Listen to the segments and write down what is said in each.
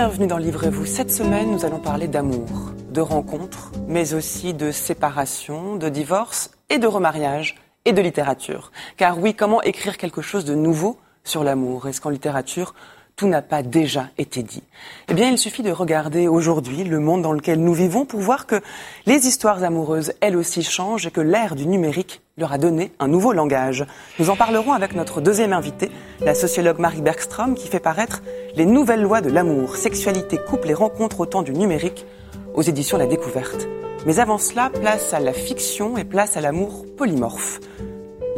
Bienvenue dans Livrez-vous. Cette semaine, nous allons parler d'amour, de rencontres, mais aussi de séparation, de divorce et de remariage et de littérature. Car oui, comment écrire quelque chose de nouveau sur l'amour? Est-ce qu'en littérature, tout n'a pas déjà été dit Eh bien, il suffit de regarder aujourd'hui le monde dans lequel nous vivons pour voir que les histoires amoureuses, elles aussi, changent et que l'ère du numérique leur a donné un nouveau langage. Nous en parlerons avec notre deuxième invitée, la sociologue Marie Bergstrom, qui fait paraître Les nouvelles lois de l'amour, sexualité, couple et rencontres au temps du numérique aux éditions La Découverte. Mais avant cela, place à la fiction et place à l'amour polymorphe.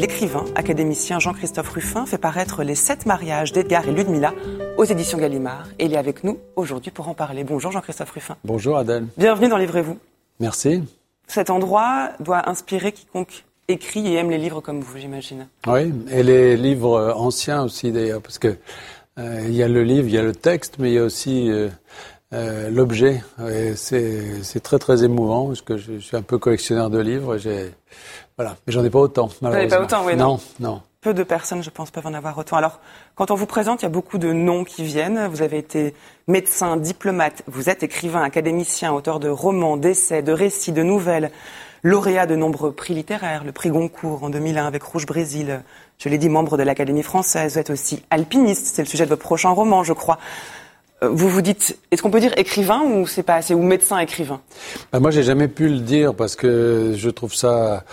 L'écrivain, académicien Jean-Christophe Ruffin fait paraître Les sept mariages d'Edgar et Ludmilla aux éditions Gallimard. Et il est avec nous aujourd'hui pour en parler. Bonjour Jean-Christophe Ruffin. Bonjour Adèle. Bienvenue dans Livrez-vous. Merci. Cet endroit doit inspirer quiconque écrit et aime les livres comme vous, j'imagine. Oui, et les livres anciens aussi d'ailleurs, parce que euh, il y a le livre, il y a le texte, mais il y a aussi euh, euh, l'objet. C'est très très émouvant, parce que je, je, suis un peu collectionneur de livres. J'ai voilà, mais j'en ai pas autant. N'en avez pas autant, oui. Non, non. Peu de personnes, je pense, peuvent en avoir autant. Alors, quand on vous présente, il y a beaucoup de noms qui viennent. Vous avez été médecin, diplomate, vous êtes écrivain, académicien, auteur de romans, d'essais, de récits, de nouvelles, lauréat de nombreux prix littéraires, le prix Goncourt en 2001 avec Rouge Brésil. Je l'ai dit, membre de l'Académie française. Vous êtes aussi alpiniste, c'est le sujet de votre prochain roman, je crois. Vous vous dites, est-ce qu'on peut dire écrivain ou c'est pas assez, ou médecin écrivain? Ben Moi, j'ai jamais pu le dire parce que je trouve ça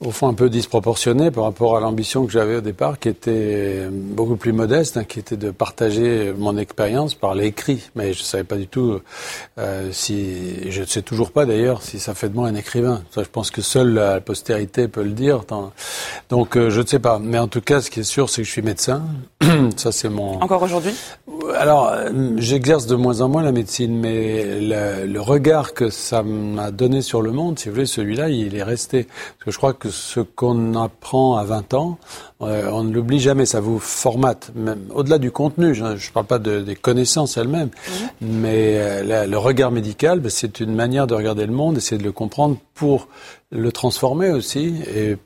au fond un peu disproportionné par rapport à l'ambition que j'avais au départ, qui était beaucoup plus modeste, hein, qui était de partager mon expérience par l'écrit. Mais je ne savais pas du tout euh, si, je ne sais toujours pas d'ailleurs si ça fait de moi un écrivain. Ça, je pense que seule la postérité peut le dire. Donc euh, je ne sais pas. Mais en tout cas, ce qui est sûr, c'est que je suis médecin. ça, c'est mon. Encore aujourd'hui? Alors, j'exerce de moins en moins la médecine, mais le, le regard que ça m'a donné sur le monde, si vous voulez, celui-là, il est resté. Parce que je crois que ce qu'on apprend à 20 ans, euh, on ne l'oublie jamais, ça vous formate, même au-delà du contenu, je ne parle pas de, des connaissances elles-mêmes, mmh. mais euh, la, le regard médical, ben, c'est une manière de regarder le monde, essayer de le comprendre pour le transformer aussi et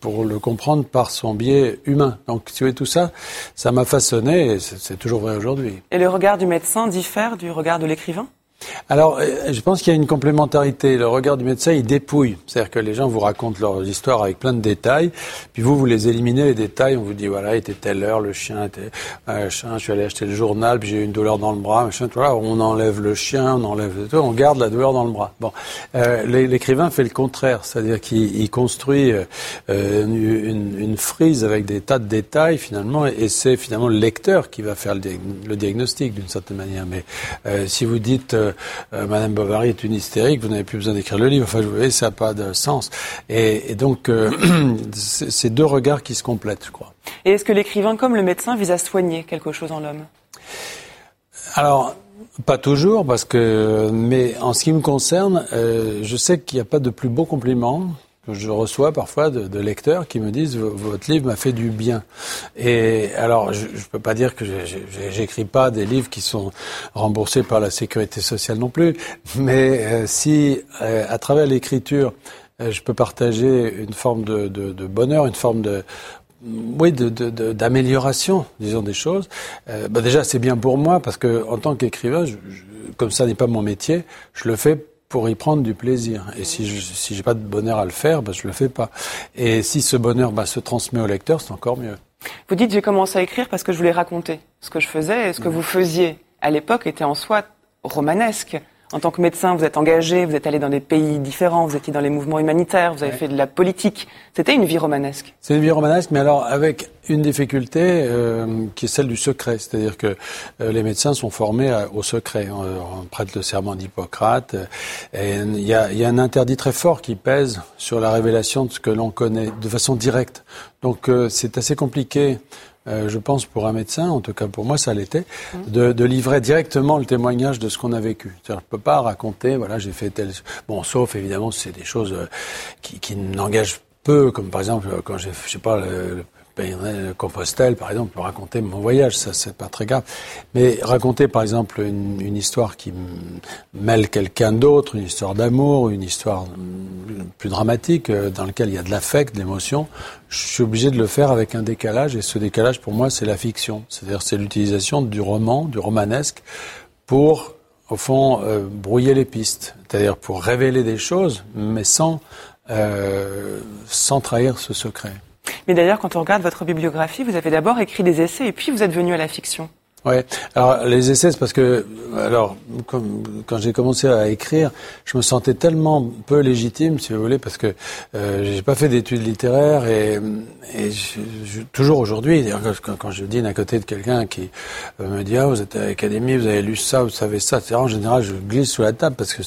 pour le comprendre par son biais humain. Donc, si vous voyez tout ça, ça m'a façonné et c'est toujours vrai aujourd'hui. Et le regard du médecin diffère du regard de l'écrivain? Alors, euh, je pense qu'il y a une complémentarité. Le regard du médecin, il dépouille. C'est-à-dire que les gens vous racontent leurs histoires avec plein de détails, puis vous, vous les éliminez, les détails. On vous dit, voilà, il était telle heure, le chien était... Machin, je suis allé acheter le journal, puis j'ai eu une douleur dans le bras, machin, on enlève le chien, on enlève tout, on garde la douleur dans le bras. Bon, euh, l'écrivain fait le contraire, c'est-à-dire qu'il construit euh, une, frise avec des tas de détails, finalement, et c'est finalement le lecteur qui va faire le, le diagnostic, d'une certaine manière. Mais euh, si vous dites... Euh, Madame Bovary est une hystérique, vous n'avez plus besoin d'écrire le livre. Enfin, vous voyez, ça n'a pas de sens. Et, et donc, euh, c'est deux regards qui se complètent, je crois. Et est-ce que l'écrivain, comme le médecin, vise à soigner quelque chose en l'homme? Alors, pas toujours, parce que, mais en ce qui me concerne, euh, je sais qu'il n'y a pas de plus beau compliment je reçois parfois de, de, lecteurs qui me disent votre livre m'a fait du bien. Et alors, je ne peux pas dire que j'écris pas des livres qui sont remboursés par la sécurité sociale non plus, mais euh, si euh, à travers l'écriture euh, je peux partager une forme de, de, de, bonheur, une forme de oui, d'amélioration, disons des choses. Euh, bah déjà, c'est bien pour moi parce que en tant qu'écrivain, comme ça n'est pas mon métier, je le fais pour y prendre du plaisir. Et si je si j'ai pas de bonheur à le faire, ben, je le fais pas. Et si ce bonheur ben, se transmet au lecteur, c'est encore mieux. Vous dites j'ai commencé à écrire parce que je voulais raconter ce que je faisais et ce que vous faisiez à l'époque était en soi romanesque. En tant que médecin, vous êtes engagé, vous êtes allé dans des pays différents, vous étiez dans les mouvements humanitaires, vous avez ouais. fait de la politique. C'était une vie romanesque. C'est une vie romanesque, mais alors avec une difficulté euh, qui est celle du secret. C'est-à-dire que euh, les médecins sont formés à, au secret. On, on, prête le serment d'Hippocrate. Et il y a, y a un interdit très fort qui pèse sur la révélation de ce que l'on connaît de façon directe. Donc euh, c'est assez compliqué euh, je pense pour un médecin, en tout cas pour moi ça l'était, mmh. de, de, livrer directement le témoignage de ce qu'on a vécu. Je ne peux pas raconter, voilà, j'ai fait tel... Bon, sauf évidemment c'est des choses euh, qui, qui n'engagent peu, comme par exemple quand j'ai, je sais pas, le, le Compostelle, par exemple, peut raconter mon voyage, ça c'est pas très grave. Mais raconter, par exemple, une, histoire qui mêle quelqu'un d'autre, une histoire d'amour, une histoire plus dramatique, euh, dans laquelle il y a de l'affect, de l'émotion, je suis obligé de le faire avec un décalage, et ce décalage, pour moi, c'est la fiction. C'est-à-dire, c'est l'utilisation du roman, du romanesque, pour, au fond, euh, brouiller les pistes. C'est-à-dire pour révéler des choses, mais sans, sans trahir ce secret. Mais d'ailleurs, quand on regarde votre bibliographie, vous avez d'abord écrit des essais et puis vous êtes venu à la fiction. Ouais. Alors les essais, c'est parce que alors comme, quand j'ai commencé à écrire, je me sentais tellement peu légitime, si vous voulez, parce que euh, j'ai pas fait d'études littéraires et, et je, toujours aujourd'hui, quand, quand, je dîne à côté de quelqu'un qui euh, me dit ah vous êtes à l'académie, vous avez lu ça, vous savez ça, etc. En général, je glisse sous la table parce que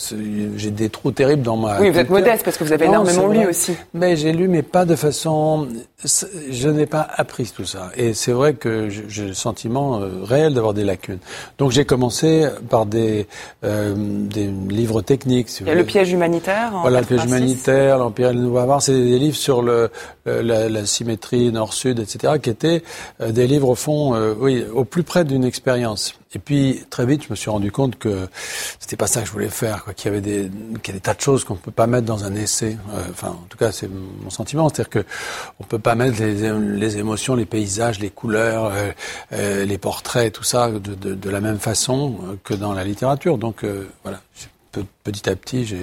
j'ai des trous terribles dans ma. Oui, vous êtes modeste parce que vous avez énormément lu aussi. Mais j'ai lu, mais pas de façon. Je n'ai pas appris tout ça, et c'est vrai que j'ai le sentiment euh, d'avoir des lacunes. Donc j'ai commencé par des, euh, des livres techniques. Il y a le piège humanitaire. voilà, le piège humanitaire, l'Empire et le Nouveau c'est des livres sur le, la, la, symétrie nord-sud, etc., qui étaient euh, des livres au fond, euh, oui, au plus près d'une expérience. Et puis très vite, je me suis rendu compte que c'était pas ça que je voulais faire. Qu'il y avait des, qu'il y a des tas de choses qu'on peut pas mettre dans un essai. Euh, enfin, en tout cas, c'est mon sentiment, c'est-à-dire que on peut pas mettre les, les, émotions, les paysages, les couleurs, euh, euh, les portraits, tout ça, de, de, de, la même façon que dans la littérature. Donc voilà petit à petit, je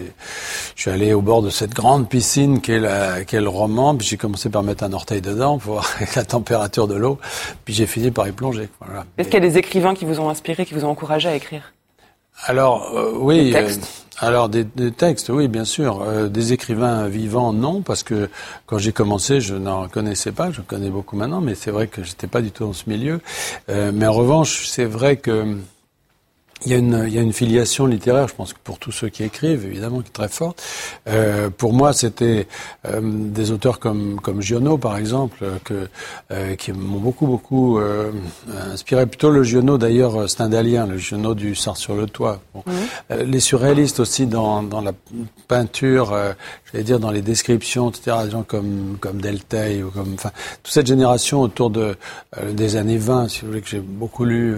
suis allé au bord de cette grande piscine qu'est, le roman, puis j'ai commencé par mettre un orteil dedans pour voir la température de l'eau, puis j'ai fini par y plonger. Voilà. Est-ce qu'il y a des écrivains qui vous ont inspiré, qui vous ont encouragé à écrire? Alors, euh, oui. Des textes? euh, alors des, des, textes, oui, bien sûr. Euh, des écrivains vivants, non, parce que quand j'ai commencé, je n'en connaissais pas. Je connais beaucoup maintenant, mais c'est vrai que j'étais pas du tout dans ce milieu. mais en revanche, c'est vrai que il y, a une, il y a une filiation littéraire, je pense que pour tous ceux qui écrivent, évidemment, qui est très forte. Euh, pour moi, c'était euh, des auteurs comme, comme Giono, par exemple, que, euh, qui m'ont beaucoup, beaucoup euh, inspiré. Plutôt le Giono, d'ailleurs, stendhalien, le Giono du Sart sur le toit. Bon. Euh, les surréalistes aussi dans, dans la peinture, euh, j'allais dire dans les descriptions, etc. Des gens comme, comme Delteil, ou comme, enfin, toute cette génération autour de, des années 20, si vous voulez, que j'ai beaucoup lu,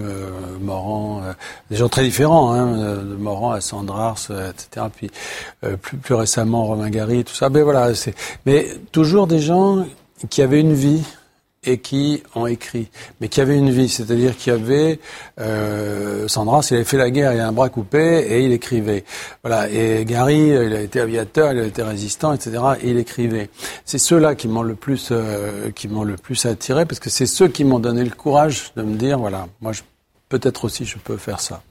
Morand, des gens très différents, hein, de Morand à Sandrars, euh, etc. Puis euh, plus, plus récemment Romain Gary, tout ça. Mais voilà. Mais toujours des gens qui avaient une vie et qui ont écrit, mais qui avaient une vie, c'est-à-dire qu'il y avait euh, Sandras, il avait fait la guerre, il a un bras coupé et il écrivait. Voilà. Et Gary, il a été aviateur, il a été résistant, etc. Et il écrivait. C'est ceux-là qui m'ont le plus, euh, qui m'ont le plus attiré, parce que c'est ceux qui m'ont donné le courage de me dire, voilà, moi, peut-être aussi, je peux faire ça.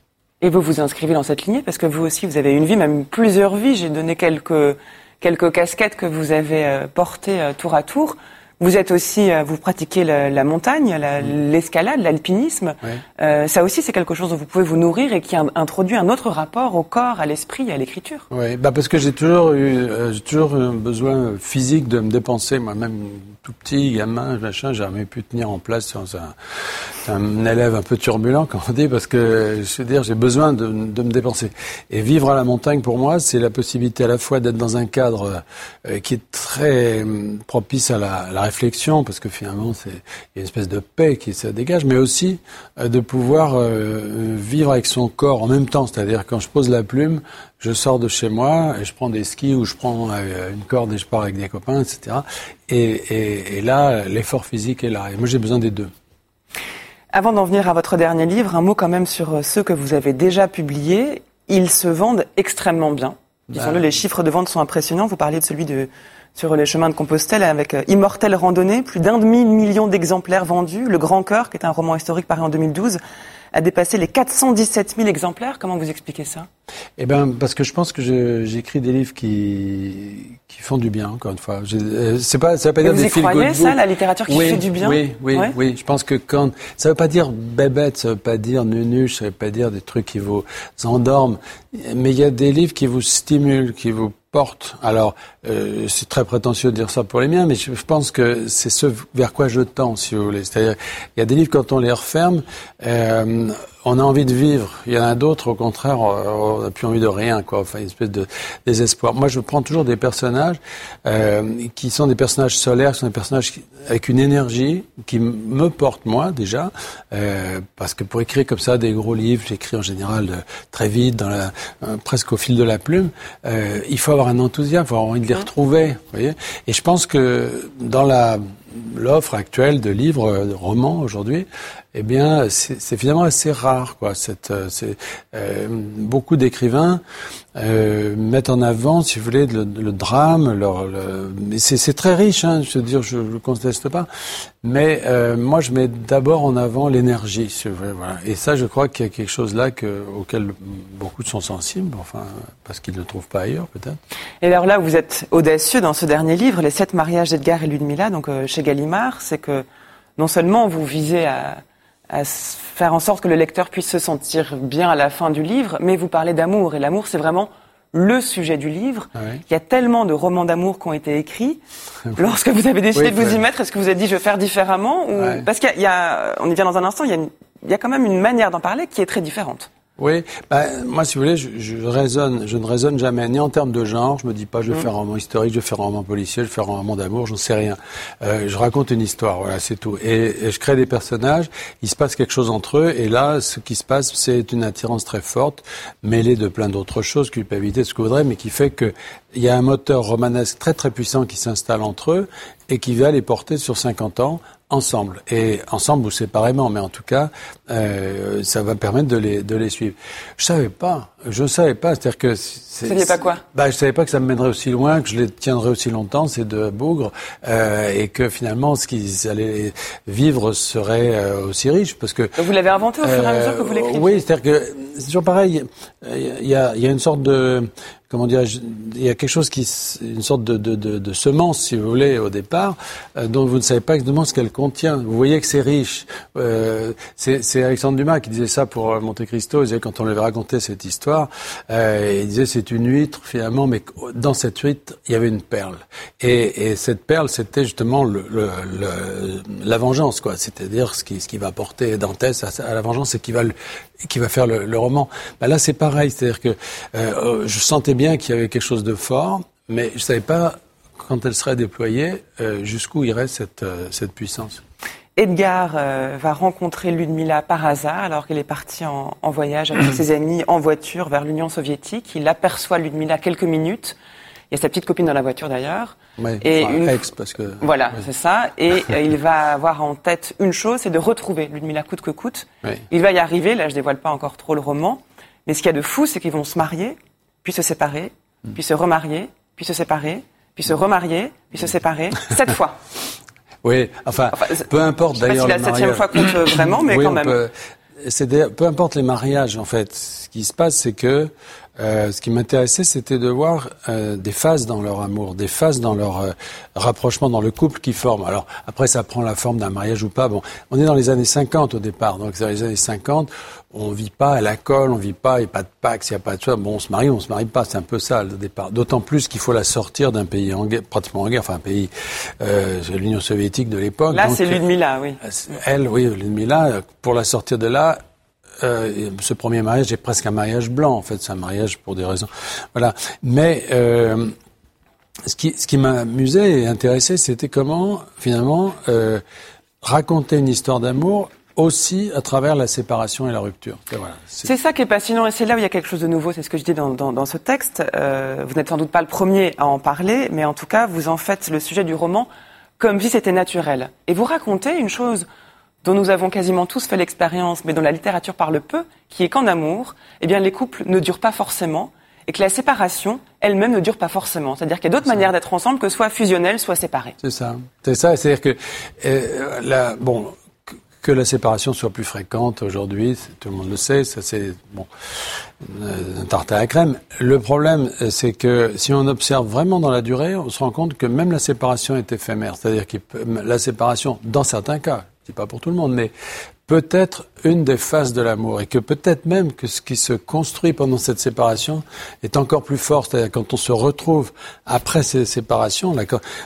Et vous vous inscrivez dans cette lignée parce que vous aussi, vous avez une vie, même plusieurs vies. J'ai donné quelques, quelques casquettes que vous avez euh, portées euh, tour à tour. Vous êtes aussi, euh, vous pratiquez la, la montagne, mm. l'escalade, l'alpinisme. Euh, ça aussi, c'est quelque chose dont vous pouvez vous nourrir et qui introduit un autre rapport au corps, à l'esprit et à l'écriture. Oui, bah parce que j'ai toujours eu, euh, j'ai toujours eu un besoin physique de me dépenser. Moi-même, tout petit, gamin, machin, j'ai jamais pu tenir en place. Un, un, élève un peu turbulent, comme on dit, parce que je veux dire, j'ai besoin de, de, me dépenser. Et vivre à la montagne, pour moi, c'est la possibilité à la fois d'être dans un cadre euh, qui est très propice à la, la réflexion, parce que finalement, c'est il y a une espèce de paix qui se dégage, mais aussi euh, de pouvoir euh, vivre avec son corps en même temps. C'est-à-dire quand je pose la plume, je sors de chez moi et je prends des skis ou je prends euh, une corde et je pars avec des copains, etc. Et, et, et là, l'effort physique est là. Et moi, j'ai besoin des deux. Avant d'en venir à votre dernier livre, un mot quand même sur ceux que vous avez déjà publiés. Ils se vendent extrêmement bien. Disons-le, bah. les chiffres de vente sont impressionnants. Vous parliez de celui de sur les chemins de Compostelle avec euh, Immortelle Randonnée, plus d'un demi-million d'exemplaires vendus. Le Grand Cœur, qui est un roman historique paru en 2012, a dépassé les 417 000 exemplaires. Comment vous expliquez ça? Eh ben, parce que je pense que j'écris des livres qui qui font du bien. Encore une fois, euh, c'est pas ça veut pas dire vous des y croyez ça, la littérature qui fait du bien Oui, oui, ouais. oui. Je pense que quand ça veut pas dire bébête, ça veut pas dire nunuche, ça veut pas dire des trucs qui vous endorment, mais il y a des livres qui vous stimulent, qui vous porte. Alors, euh, c'est très prétentieux de dire ça pour les miens, mais je, pense que c'est ce vers quoi je tends, si vous voulez. C'est-à-dire, il y a des livres quand on les referme, euh, on a envie de vivre. Il y en a d'autres, au contraire, on n'a plus envie de rien, quoi. Enfin, une espèce de désespoir. Moi, je prends toujours des personnages euh, qui sont des personnages solaires, qui sont des personnages avec une énergie qui me porte moi déjà, euh, parce que pour écrire comme ça des gros livres, j'écris en général euh, très vite, dans la, euh, presque au fil de la plume. Euh, il faut avoir un enthousiasme, il faut avoir envie de les retrouver. Vous voyez Et je pense que dans la l'offre actuelle de livres, de romans aujourd'hui, eh bien, c'est finalement assez rare, quoi. Cette, euh, euh, beaucoup d'écrivains euh, mettent en avant, si vous voulez, le, drame. Leur, le, c'est très riche, hein, je veux dire, je ne le conteste pas. Mais euh, moi, je mets d'abord en avant l'énergie, si. Voilà. Et ça, je crois qu'il y a quelque chose là que, auquel beaucoup sont sensibles, enfin, parce qu'ils ne le trouvent pas ailleurs, peut-être. Et alors là, vous êtes audacieux dans ce dernier livre, Les sept mariages d'Edgar et Ludmilla, donc chez Gallimard, c'est que non seulement vous visez à à faire en sorte que le lecteur puisse se sentir bien à la fin du livre, mais vous parlez d'amour, et l'amour, c'est vraiment le sujet du livre. Ah Il y a tellement de romans d'amour qui ont été écrits. Lorsque vous avez décidé de vous y mettre, est-ce que vous avez dit je vais faire différemment ou... Parce qu'il y, a, on y vient dans un instant, il y, a il y a quand même une manière d'en parler qui est très différente. Oui, bah, moi, si vous voulez, je, je, raisonne, je ne raisonne jamais ni en termes de genre. Je me dis pas, je vais mm. faire un roman historique, je vais faire un roman policier, je vais faire un roman d'amour, j'en sais rien. Euh, je raconte une histoire, voilà, c'est tout. Et, je crée des personnages. Il se passe quelque chose entre eux, et là, ce qui se passe, c'est une attirance très forte, mêlée de plein d'autres choses, culpabilité, ce que vous voudrez, mais qui fait que il y a un moteur romanesque très très puissant qui s'installe entre eux et qui va les porter sur 50 ans ensemble et ensemble ou séparément, mais en tout cas, euh, ça va permettre de les de les suivre. Je savais pas, je savais pas, c'est-à-dire que. Vous saviez pas quoi? Bah, je savais pas que ça me mènerait aussi loin, que je les tiendrais aussi longtemps, ces deux bougres, euh, et que finalement, ce qu'ils allaient vivre serait euh, aussi riche, parce que. Vous l'avez inventé au fur et à mesure que vous l'écrivez. Oui, c'est-à-dire que c'est toujours pareil. Il y a il y a une sorte de comment dire, il y a quelque chose qui, une sorte de, de, de, de semence, si vous voulez, au départ, euh, dont vous ne savez pas exactement ce qu'elle contient. Vous voyez que c'est riche. Euh, c'est Alexandre Dumas qui disait ça pour Monte Cristo. Il disait quand on lui avait raconté cette histoire, euh, il disait c'est une huître finalement, mais dans cette huître il y avait une perle. Et, et cette perle, c'était justement le, le, la vengeance, quoi. C'est-à-dire ce qui, ce qui va porter Dantès à, la vengeance et qui va, qui va faire le, le roman. Ben là, c'est pareil. C'est-à-dire que euh, je sentais bien qu'il y avait quelque chose de fort, mais je ne savais pas, quand elle serait déployée, euh, jusqu'où irait cette, euh, cette puissance. Edgar euh, va rencontrer Ludmilla par hasard alors qu'il est parti en, voyage avec ses amis en voiture vers l'Union soviétique. Il aperçoit Ludmilla quelques minutes. Il y a sa petite copine dans la voiture d'ailleurs. et une... ex parce que voilà, c'est ça. Et il va avoir en tête une chose, c'est de retrouver Ludmilla coûte que coûte. Il va y arriver. Là, je dévoile pas encore trop le roman. Mais ce qu'il y a de fou, c'est qu'ils vont se marier puis se séparer, hmm. puis se remarier, puis se séparer, puis se remarier, puis se séparer, sept fois. Oui, enfin, peu importe d'ailleurs. Si la septième fois compte euh, vraiment, mais quand même. Peut, peu importe les mariages, en fait. Ce qui se passe, c'est que euh, ce qui m'intéressait, c'était de voir euh, des phases dans leur amour, des phases dans leur euh, rapprochement, dans le couple qu'ils forment. Alors après, ça prend la forme d'un mariage ou pas. Bon, on est dans les années 50 au départ, donc dans les années 50, on vit pas à la colle, on vit pas, il n'y a pas de Pax, il n'y a pas de ça. Bon, on se marie, on se marie pas, c'est un peu ça le départ. D'autant plus qu'il faut la sortir d'un pays en guerre, pratiquement en guerre, enfin un pays, l'Union soviétique de l'époque. Là, c'est Ludmilla, oui. Elle, oui, Ludmilla, pour la sortir de là, euh, ce premier mariage est presque un mariage blanc, en fait, c'est un mariage pour des raisons. Voilà. Mais euh, ce qui, ce qui m'amusait et intéressait, c'était comment, finalement, euh, raconter une histoire d'amour aussi à travers la séparation et la rupture. C'est ça qui est passionnant et c'est là où il y a quelque chose de nouveau, c'est ce que je dis dans, ce texte. Vous n'êtes sans doute pas le premier à en parler, mais en tout cas, vous en faites le sujet du roman comme si c'était naturel. Et vous racontez une chose dont nous avons quasiment tous fait l'expérience, mais dont la littérature parle peu, qui est qu'en amour, eh bien, les couples ne durent pas forcément, et que la séparation elle-même ne dure pas forcément. C'est-à-dire qu'il y a d'autres manières d'être ensemble que soit fusionnelles, soit séparées. C'est ça. C'est ça. C'est-à-dire que euh, la, bon, que la séparation soit plus fréquente aujourd'hui, tout le monde le sait, ça c'est bon, un tarte à la crème. Le problème, c'est que si on observe vraiment dans la durée, on se rend compte que même la séparation est éphémère. C'est-à-dire que la séparation, dans certains cas, dis pas pour tout le monde, mais peut être une des phases de l'amour et que peut-être même que ce qui se construit pendant cette séparation est encore plus fort. C'est-à-dire quand on se retrouve après ces séparations, là,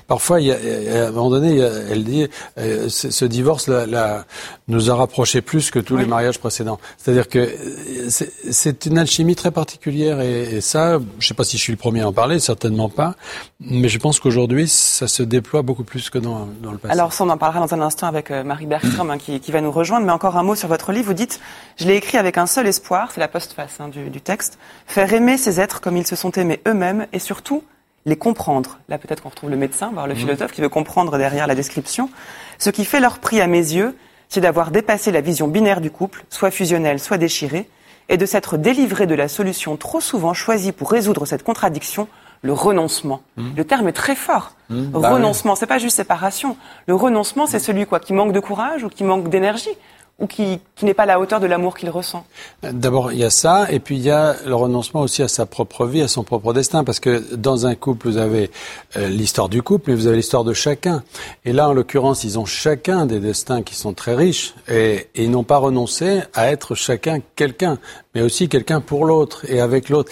parfois, il y a, à un moment donné, elle dit, euh, ce divorce là, nous a rapprochés plus que tous les mariages précédents. C'est-à-dire que euh, c'est une alchimie très particulière et, et ça, je ne sais pas si je suis le premier à en parler, certainement pas, mais je pense qu'aujourd'hui, ça se déploie beaucoup plus que dans, dans le passé. Alors ça, on en parlera dans un instant avec euh, Marie Bergstrom hein, qui, qui va nous rejoindre, mais encore un mot sur votre livre, vous dites, je l'ai écrit avec un seul espoir, c'est la postface hein, du, du, texte, faire aimer ces êtres comme ils se sont aimés eux-mêmes et surtout les comprendre. Là, peut-être qu'on retrouve le médecin, voire le mmh. philosophe, qui veut comprendre derrière la description. Ce qui fait leur prix à mes yeux, c'est d'avoir dépassé la vision binaire du couple, soit fusionnelle, soit déchirée, et de s'être délivré de la solution trop souvent choisie pour résoudre cette contradiction, le renoncement. Mmh. Le terme est très fort. Mmh, bah renoncement, c'est pas juste séparation. Le renoncement, c'est celui quoi qui manque de courage ou qui manque d'énergie ou qui, qui n'est pas à la hauteur de l'amour qu'il ressent D'abord, il y a ça, et puis il y a le renoncement aussi à sa propre vie, à son propre destin, parce que dans un couple, vous avez euh, l'histoire du couple, mais vous avez l'histoire de chacun. Et là, en l'occurrence, ils ont chacun des destins qui sont très riches, et, et ils n'ont pas renoncé à être chacun quelqu'un, mais aussi quelqu'un pour l'autre et avec l'autre.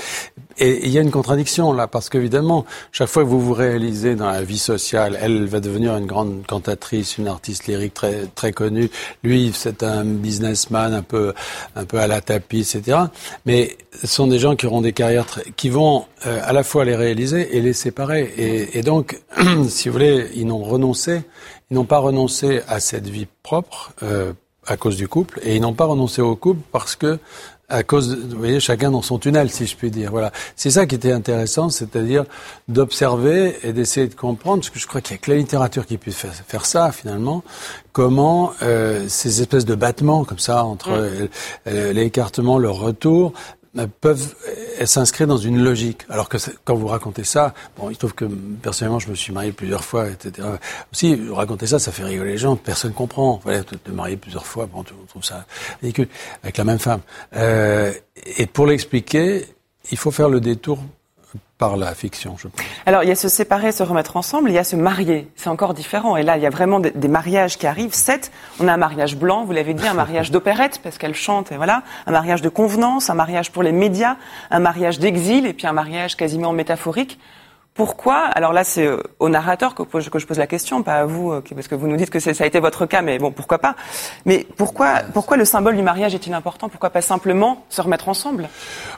Et il y a une contradiction là, parce qu'évidemment, chaque fois que vous vous réalisez dans la vie sociale, elle va devenir une grande cantatrice, une artiste lyrique très très connue. Lui, c'est un businessman un peu un peu à la tapis, etc. Mais ce sont des gens qui auront des carrières qui vont euh, à la fois les réaliser et les séparer. Et, et donc, si vous voulez, ils n'ont renoncé, ils n'ont pas renoncé à cette vie propre. Euh, à cause du couple, et ils n'ont pas renoncé au couple parce que à cause, de, vous voyez, chacun dans son tunnel, si je puis dire. Voilà, c'est ça qui était intéressant, c'est-à-dire d'observer et d'essayer de comprendre, parce que je crois qu'il y a que la littérature qui puisse faire, faire ça finalement. Comment euh, ces espèces de battements comme ça entre mm. euh, euh, l'écartement, le retour, peuvent s'inscrire dans une logique. Alors que quand vous racontez ça, bon, il trouve que personnellement, je me suis marié plusieurs fois, etc. Aussi, raconter ça, ça fait rigoler les gens. Personne comprend. Voilà, de, marier plusieurs fois, bon, on trouve ça ridicule avec la même femme. Euh, et pour l'expliquer, il faut faire le détour par la fiction, je pense. Alors, il y a se séparer, se remettre ensemble, il y a se marier. C'est encore différent. Et là, il y a vraiment des, des mariages qui arrivent. Sept, on a un mariage blanc, vous l'avez dit, un mariage d'opérette, parce qu'elle chante, et voilà. Un mariage de convenance, un mariage pour les médias, un mariage d'exil, et puis un mariage quasiment métaphorique. Pourquoi Alors là, c'est euh, au narrateur que, je pose la question, pas à vous, euh, parce que vous nous dites que ça a été votre cas, mais bon, pourquoi pas Mais pourquoi, pourquoi le symbole du mariage est-il important? Pourquoi pas simplement se remettre ensemble?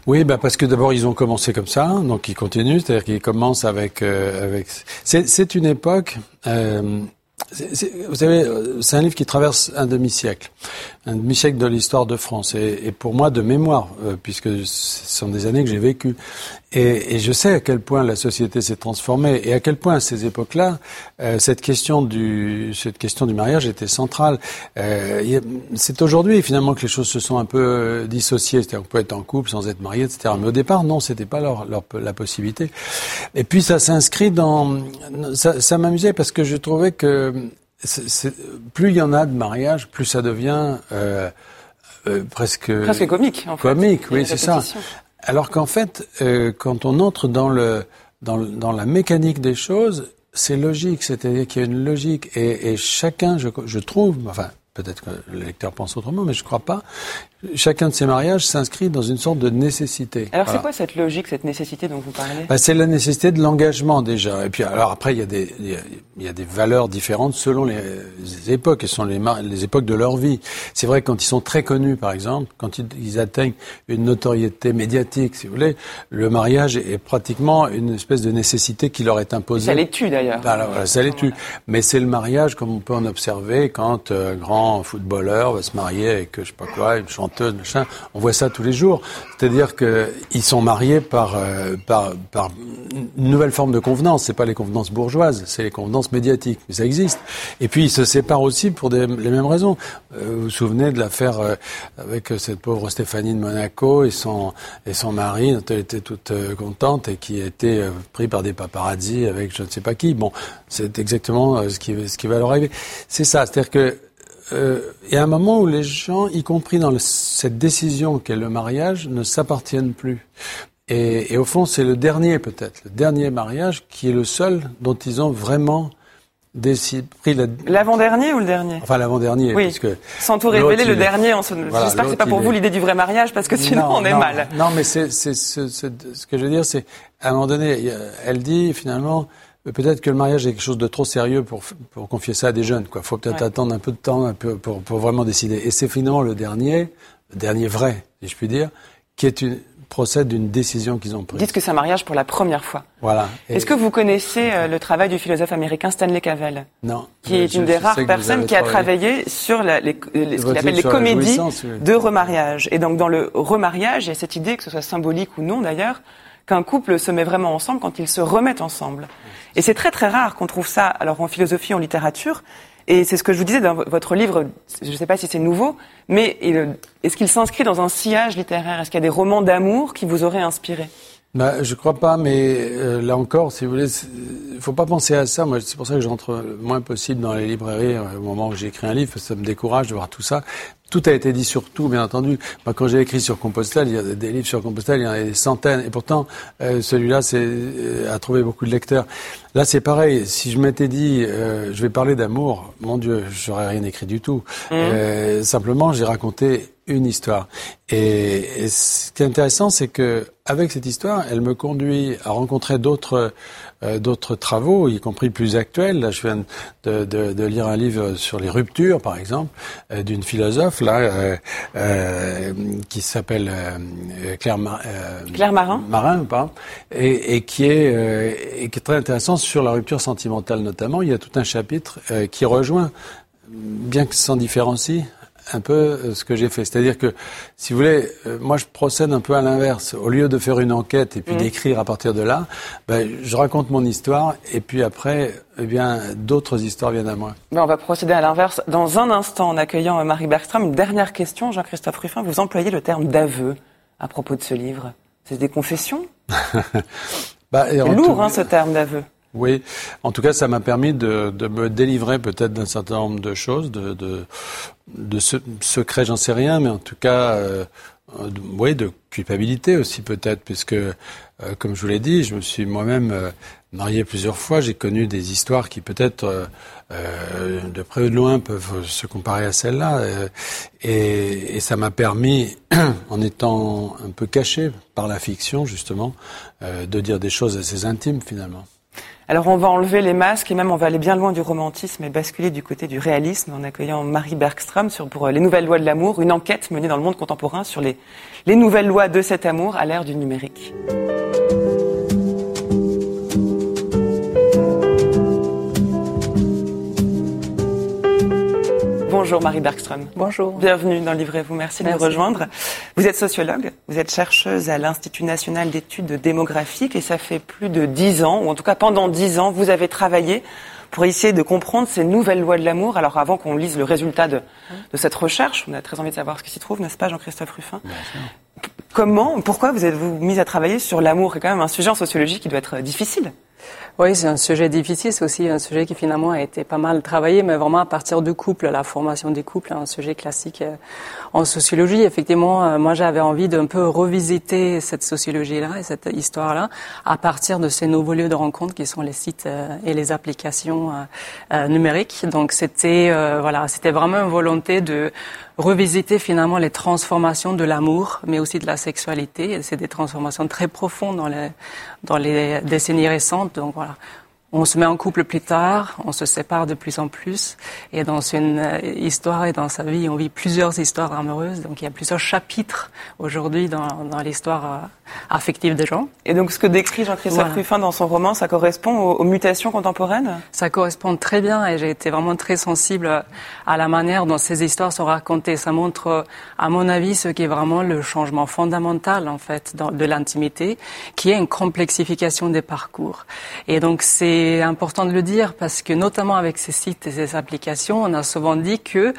Oui, bah parce que d'abord ils ont commencé comme ça, donc ils continuent, c'est-à-dire qu'ils commencent avec, euh, avec. C'est une époque. Euh, vous savez, c'est un livre qui traverse un demi-siècle, un demi-siècle de l'histoire de France, et, pour moi de mémoire, puisque ce sont des années que j'ai vécues. Et, je sais à quel point la société s'est transformée et à quel point à ces époques-là, euh, cette question du cette question du mariage était centrale. Euh, c'est aujourd'hui finalement que les choses se sont un peu euh, dissociées. C'est-à-dire qu'on peut être en couple sans être marié, etc. Mais au départ, non, c'était pas leur, leur, la possibilité. Et puis ça s'inscrit dans ça, ça m'amusait parce que je trouvais que plus il y en a de mariages, plus ça devient euh, euh, presque presque comique. En fait. Comique, oui, c'est ça. Alors qu'en fait, euh, quand on entre dans, le, dans, dans la mécanique des choses, c'est logique, c'est-à-dire qu'il y a une logique. Et, et chacun, je, je trouve, enfin, peut-être que le lecteur pense autrement, mais je ne crois pas, chacun de ces mariages s'inscrit dans une sorte de nécessité. Alors c'est quoi cette logique, cette nécessité dont vous parlez? Bah, C'est la nécessité de l'engagement déjà. Et puis alors après il y a des il y a des valeurs différentes selon les, époques et selon les, les époques de leur vie. C'est vrai que quand ils sont très connus par exemple, quand ils, atteignent une notoriété médiatique, si vous voulez, le mariage est pratiquement une espèce de nécessité qui leur est imposée. Ça les tue d'ailleurs. voilà, ça les tue. Mais c'est le mariage comme on peut en observer quand un grand footballeur va se marier avec je sais pas quoi, une chanteuse on voit ça tous les jours. C'est-à-dire qu'ils sont mariés par, euh, par, par une nouvelle forme de convenance. C'est pas les convenances bourgeoises, c'est les convenances médiatiques. Mais ça existe. Et puis ils se séparent aussi pour les mêmes raisons. Euh, vous vous souvenez de l'affaire euh, avec cette pauvre Stéphanie de Monaco et son, et son mari, dont elle était toute contente et qui a été pris par des paparazzi avec je ne sais pas qui. Bon, c'est exactement ce qui, ce qui va leur arriver. C'est ça. C'est-à-dire que euh, il y a un moment où les gens, y compris dans cette décision qu'est le mariage, ne s'appartiennent plus. Et, et, au fond, c'est le dernier peut-être, le dernier mariage qui est le seul dont ils ont vraiment pris l'avant-dernier ou le dernier? Enfin l'avant-dernier, oui. puisque sans tout révéler le dernier. On se... J'espère que c'est pas pour vous l'idée du vrai mariage parce que sinon on est mal. Non, mais c'est ce, ce que je veux dire, c'est à un moment donné, elle dit finalement peut-être que le mariage est quelque chose de trop sérieux pour, pour confier ça à des jeunes. Il faut peut-être attendre un peu de temps un peu pour, pour vraiment décider. Et c'est finalement le dernier, le dernier vrai, si je puis dire, qui est une, procède d'une décision qu'ils ont prise. Dites que c'est un mariage pour la première fois. Voilà. Est-ce que vous connaissez euh, le travail du philosophe américain Stanley Cavell? Non. Qui est une des rares personnes qui a travaillé sur la, les, ce qu'il appelle les comédies de remariage. Et donc dans le remariage, il y a cette idée, que ce soit symbolique ou non d'ailleurs, qu'un couple se met vraiment ensemble quand ils se remettent ensemble. Et c'est très très rare qu'on trouve ça, alors en philosophie, en littérature, et c'est ce que je vous disais dans votre livre, je ne sais pas si c'est nouveau, mais est-ce qu'il s'inscrit dans un sillage littéraire? Est-ce qu'il y a des romans d'amour qui vous auraient inspiré? Bah, je crois pas, mais euh, là encore, si vous voulez, il faut pas penser à ça. Moi, c'est pour ça que j'entre le moins possible dans les librairies euh, au moment où j'écris un livre, parce que ça me décourage de voir tout ça. Tout a été dit sur tout, bien entendu. Moi, quand j'ai écrit sur Compostelle, il y a des livres sur Compostelle, il y en a des centaines, et pourtant, euh, celui-là c'est, a trouvé beaucoup de lecteurs. Là, c'est pareil. Si je m'étais dit, je vais parler d'amour, mon Dieu, j'aurais rien écrit du tout. Mmh. simplement, j'ai raconté une histoire. Et, ce qui est intéressant, c'est que avec cette histoire, elle me conduit à rencontrer d'autres euh, d'autres travaux, y compris plus actuels. Là, je viens de, de, de, lire un livre sur les ruptures, par exemple, euh, d'une philosophe là euh, qui s'appelle Claire, Claire Marin, Marin, pas, et, et qui est et qui est très intéressant sur la rupture sentimentale notamment. Il y a tout un chapitre qui rejoint bien que s'en différencie, un peu euh, ce que j'ai fait. C'est-à-dire que, si vous voulez, euh, moi je procède un peu à l'inverse. Au lieu de faire une enquête et puis mmh. d'écrire à partir de là, ben, je raconte mon histoire et puis après, eh bien, d'autres histoires viennent à moi. Ben, on va procéder à l'inverse. Dans un instant, en accueillant euh, Marie Bergstrom, une dernière question. Jean-Christophe Ruffin, vous employez le terme d'aveu à propos de ce livre. C'est des confessions? Bah, C'est lourd, hein, ce terme d'aveu. Oui, en tout cas, ça m'a permis de, de, me délivrer peut-être d'un certain nombre de choses, de, de, de secrets, j'en sais rien, mais en tout cas, euh, oui, de culpabilité aussi peut-être, puisque, euh, comme je vous l'ai dit, je me suis moi-même euh, marié plusieurs fois. J'ai connu des histoires qui peut-être, euh, de près ou de loin, peuvent se comparer à celle-là, et, et, ça m'a permis, en étant un peu caché par la fiction justement, de dire des choses assez intimes finalement. Alors on va enlever les masques et même on va aller bien loin du romantisme et basculer du côté du réalisme en accueillant Marie Bergström sur pour euh, les nouvelles lois de l'amour, une enquête menée dans le monde contemporain sur les, les nouvelles lois de cet amour à l'ère du numérique. Bonjour Marie Bergström. Bonjour. Bienvenue dans Livrez-vous. Merci, de nous rejoindre. Vous êtes sociologue, vous êtes chercheuse à l'Institut national d'études démographiques et ça fait plus de dix ans, ou en tout cas pendant dix ans, vous avez travaillé pour essayer de comprendre ces nouvelles lois de l'amour. Alors avant qu'on lise le résultat de, de, cette recherche, on a très envie de savoir ce qui s'y trouve, n'est-ce pas Jean-Christophe Ruffin? Comment, pourquoi vous êtes-vous mis à travailler sur l'amour? C'est quand même un sujet en sociologie qui doit être difficile. Oui, c'est un sujet difficile. C'est aussi un sujet qui finalement a été pas mal travaillé, mais vraiment à partir de couples, la formation des couples, un sujet classique euh, en sociologie. Effectivement, euh, moi j'avais envie d'un peu revisiter cette sociologie-là et cette histoire-là à partir de ces nouveaux lieux de rencontre qui sont les sites euh, et les applications numériques. Donc c'était voilà, c'était vraiment une volonté de revisiter finalement les transformations de l'amour, mais aussi de la sexualité. C'est des transformations très profondes dans les, dans les décennies récentes. Donc voilà, on se met en couple plus tard, on se sépare de plus en plus, et dans une euh, histoire et dans sa vie, on vit plusieurs histoires amoureuses. Donc il y a plusieurs chapitres aujourd'hui dans, dans l'histoire euh, affective des gens. Et donc ce que décrit Jean-Christophe Ruffin dans son roman, ça correspond aux, mutations contemporaines? Ça correspond très bien, et j'ai été vraiment très sensible à la manière dont ces histoires sont racontées. Ça montre, à mon avis, ce qui est vraiment le changement fondamental en fait de l'intimité, qui est une complexification des parcours. Et donc c'est c'est important de le dire parce que notamment avec ces sites et ces applications, on a souvent dit que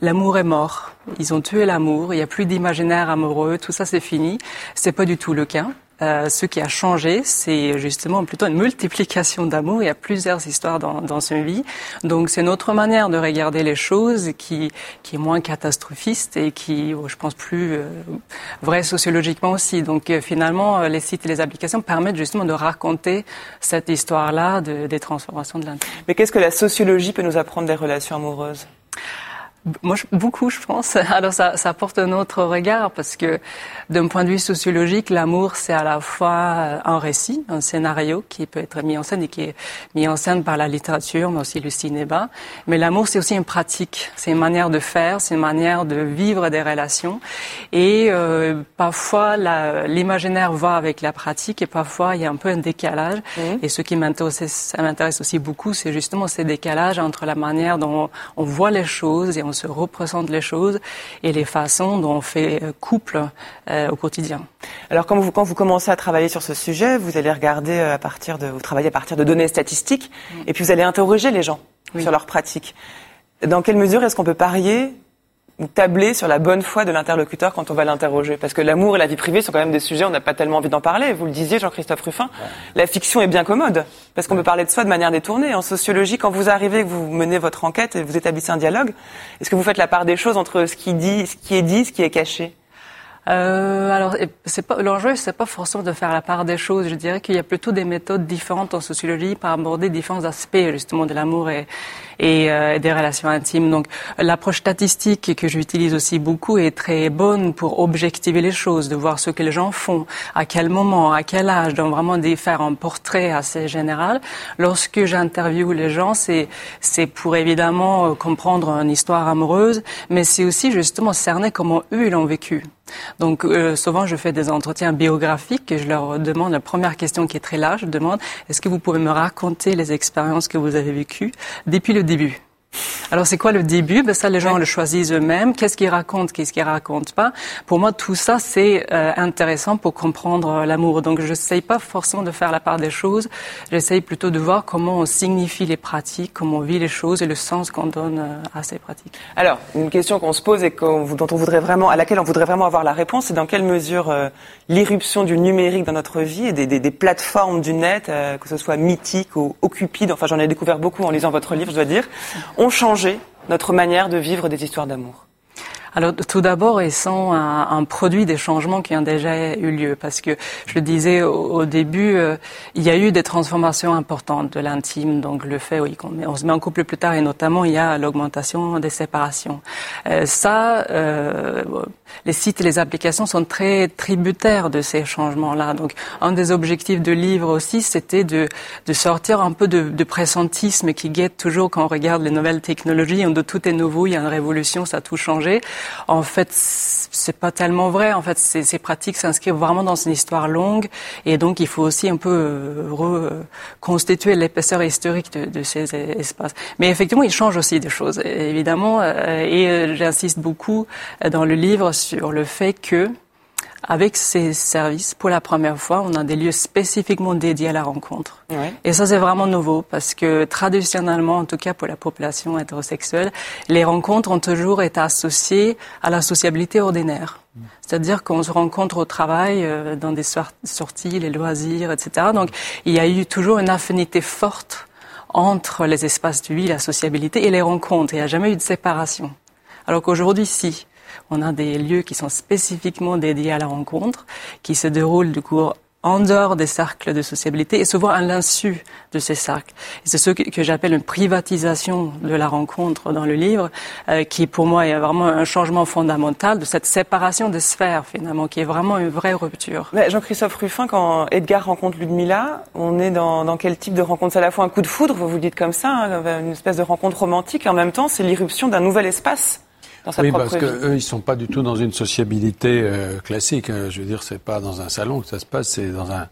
l'amour est mort. Ils ont tué l'amour, il n'y a plus d'imaginaire amoureux, tout ça c'est fini. C'est pas du tout le cas. Euh, ce qui a changé, c'est justement plutôt une multiplication d'amour. Il y a plusieurs histoires dans, dans ce vie. Donc c'est notre manière de regarder les choses qui, qui est moins catastrophiste et qui, oh, je pense, plus euh, vraie sociologiquement aussi. Donc euh, finalement, les sites et les applications permettent justement de raconter cette histoire-là de, des transformations de l'intime. Mais qu'est-ce que la sociologie peut nous apprendre des relations amoureuses? Moi, beaucoup, je pense. Alors, ça, ça apporte un autre regard parce que, d'un point de vue sociologique, l'amour, c'est à la fois euh, un récit, un scénario qui peut être mis en scène et qui est mis en scène par la littérature, mais aussi le cinéma. Mais l'amour, c'est aussi une pratique. C'est une manière de faire, c'est une manière de vivre des relations. Et euh, parfois, l'imaginaire va avec la pratique et parfois, il y a un peu un décalage. Mmh. Et ce qui m'intéresse aussi beaucoup, c'est justement ces décalages entre la manière dont on voit les choses et on se représente les choses et les façons dont on fait euh, couple euh, au quotidien. Alors quand vous, quand vous commencez à travailler sur ce sujet, vous allez regarder euh, à partir de, vous travaillez à partir de données statistiques mm. et puis vous allez interroger les gens sur leurs pratiques. Dans quelle mesure est-ce qu'on peut parier tabler sur la bonne foi de l'interlocuteur quand on va l'interroger Parce que l'amour et la vie privée sont quand même des sujets, on n'a pas tellement envie d'en parler. Vous le disiez, Jean-Christophe Ruffin, la fiction est bien commode, parce qu'on peut parler de soi de manière détournée. En sociologie, quand vous arrivez, que vous menez votre enquête et vous établissez un dialogue, est-ce que vous faites la part des choses entre ce qui, dit, ce qui est dit, ce qui est caché? Euh, alors, c'est pas l'enjeu, c'est pas forcément de faire la part des choses. Je dirais qu'il y a plutôt des méthodes différentes en sociologie pour aborder différents aspects justement de l'amour et, et euh, des relations intimes. Donc, l'approche statistique que j'utilise aussi beaucoup est très bonne pour objectiver les choses, de voir ce que les gens font, à quel moment, à quel âge, donc vraiment de faire un portrait assez général. Lorsque j'interviewe les gens, c'est c'est pour évidemment euh, comprendre une histoire amoureuse, mais c'est aussi justement cerner comment eux ils l'ont vécu. Donc euh, souvent je fais des entretiens biographiques et je leur demande la première question qui est très large, je demande est-ce que vous pouvez me raconter les expériences que vous avez vécues depuis le début alors c'est quoi le début? Ben Ça, les gens le choisissent eux-mêmes. Qu'est-ce qu'ils racontent, qu'est-ce qu'ils racontent pas? Pour moi, tout ça, c'est euh, intéressant pour comprendre euh, l'amour. Donc je n'essaye pas forcément de faire la part des choses. J'essaye plutôt de voir comment on signifie les pratiques, comment on vit les choses et le sens qu'on donne euh, à ces pratiques. Alors, une question qu'on se pose et dont on voudrait vraiment, à laquelle on voudrait vraiment avoir la réponse, c'est dans quelle mesure l'irruption du numérique dans notre vie et des, des, des plateformes du net, que ce soit mythique ou occupide, enfin j'en ai découvert beaucoup en lisant votre livre, je dois dire, ont changé notre manière de vivre des histoires d'amour alors tout d'abord, ils sont un, produit des changements qui ont déjà eu lieu, parce que je le disais au, début, euh, il y a eu des transformations importantes de l'intime, donc le fait oui, qu'on on se met en couple plus tard, et notamment il y a l'augmentation des séparations. Euh, ça, euh, les sites et les applications sont très tributaires de ces changements-là. Donc un des objectifs de livre aussi, c'était de, de sortir un peu de, de pressentisme qui guette toujours quand on regarde les nouvelles technologies, où tout est nouveau, il y a une révolution, ça a tout changé. En fait, c'est pas tellement vrai. En fait, ces, pratiques s'inscrivent vraiment dans une histoire longue, et donc il faut aussi un peu euh, reconstituer l'épaisseur historique de, de, ces espaces. Mais effectivement, il change aussi des choses, évidemment, euh, et euh, j'insiste beaucoup dans le livre sur le fait que avec ces services, pour la première fois, on a des lieux spécifiquement dédiés à la rencontre. Et ça, c'est vraiment nouveau parce que traditionnellement, en tout cas pour la population hétérosexuelle, les rencontres ont toujours été associées à la sociabilité ordinaire. C'est-à-dire qu'on se rencontre au travail, euh, dans des sorties, les loisirs, etc. Donc, il y a eu toujours une affinité forte entre les espaces de vie, la sociabilité et les rencontres. Il n'y a jamais eu de séparation. Alors qu'aujourd'hui, si. On a des lieux qui sont spécifiquement dédiés à la rencontre, qui se déroulent du coup en dehors des cercles de sociabilité et souvent à l'insu de ces cercles. C'est ce que, j'appelle une privatisation de la rencontre dans le livre, euh, qui pour moi est vraiment un changement fondamental de cette séparation des sphères finalement, qui est vraiment une vraie rupture. Jean-Christophe Ruffin, quand Edgar rencontre Ludmilla, on est dans, quel type de rencontre? C'est à la fois un coup de foudre, vous vous dites comme ça, hein, une espèce de rencontre romantique, et en même temps c'est l'irruption d'un nouvel espace oui, parce qu'eux, ils sont pas du tout dans une sociabilité euh, classique. Hein. Je veux dire, c'est pas dans un salon que ça se passe, c'est dans un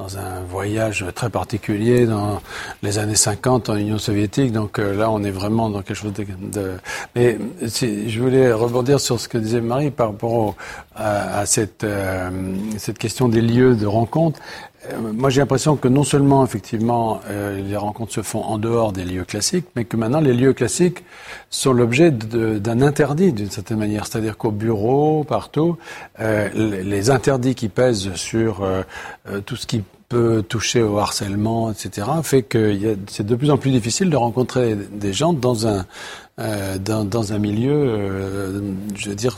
dans un voyage très particulier dans les années 50 en Union soviétique. Donc euh, là, on est vraiment dans quelque chose de... de... Mais je voulais rebondir sur ce que disait Marie par rapport à, cette, euh, cette question des lieux de rencontre. Euh, moi, j'ai l'impression que non seulement, effectivement, les rencontres se font en dehors des lieux classiques, mais que maintenant, les lieux classiques sont l'objet d'un interdit, d'une certaine manière. C'est-à-dire qu'au bureau, partout, les interdits qui pèsent sur tout ce qui peut toucher au harcèlement, etc., fait que c'est de plus en plus difficile de rencontrer des gens dans un euh, dans, dans, un milieu, euh, je veux dire,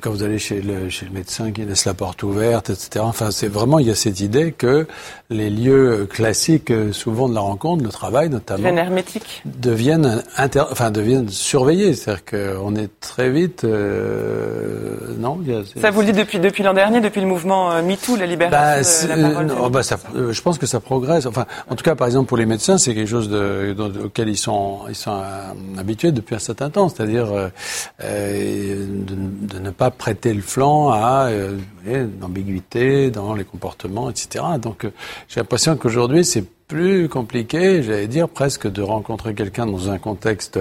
quand vous allez chez le, chez le médecin qui laisse la porte ouverte, etc. Enfin, c'est vraiment, il y a cette idée que les lieux classiques, euh, souvent de la rencontre, le travail notamment, deviennent hermétiques, deviennent, inter, enfin, deviennent surveillés. C'est-à-dire qu'on est très vite, non il y a, Ça vous le dit depuis depuis l'an dernier, depuis le mouvement MeToo, la libération bah, de la parole. Non, bah, ça, je pense que ça progresse. Enfin, en tout cas, par exemple, pour les médecins, c'est quelque chose de, auquel ils sont ils sont habitués depuis un certain temps, c'est-à-dire euh, euh, de, ne pas prêter le flanc à euh, l'ambiguïté dans les comportements, etc. Donc j'ai l'impression qu'aujourd'hui c'est plus compliqué, j'allais dire presque, de rencontrer quelqu'un dans un contexte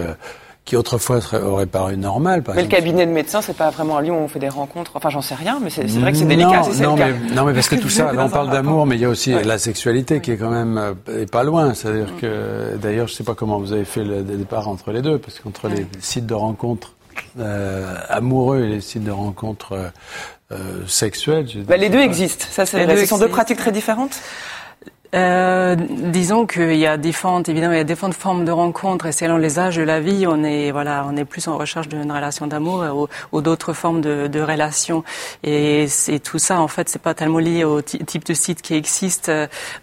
qui autrefois aurait paru normal. mais le cabinet de médecin, c'est pas vraiment un lieu où on fait des rencontres. Enfin, j'en sais rien, mais c'est vrai que c'est délicat. Non, mais, non, mais parce que tout ça, là, on parle d'amour, mais il y a aussi la sexualité qui est quand même euh, pas loin. C'est-à-dire mm. que, d'ailleurs, je sais pas comment vous avez fait le départ entre les deux, parce qu'entre les sites de rencontres euh, amoureux et les sites de rencontres euh, euh sexuelles. Bah, les deux existent. Ça, c'est ce sont deux pratiques très différentes? Euh, disons qu'il y a différentes, évidemment, il y a différentes formes de rencontres et selon les âges de la vie, on est, voilà, on est plus en recherche d'une relation d'amour ou, d'autres formes de, de relations. Et c'est tout ça, en fait, c'est pas tellement lié au type de site qui existe.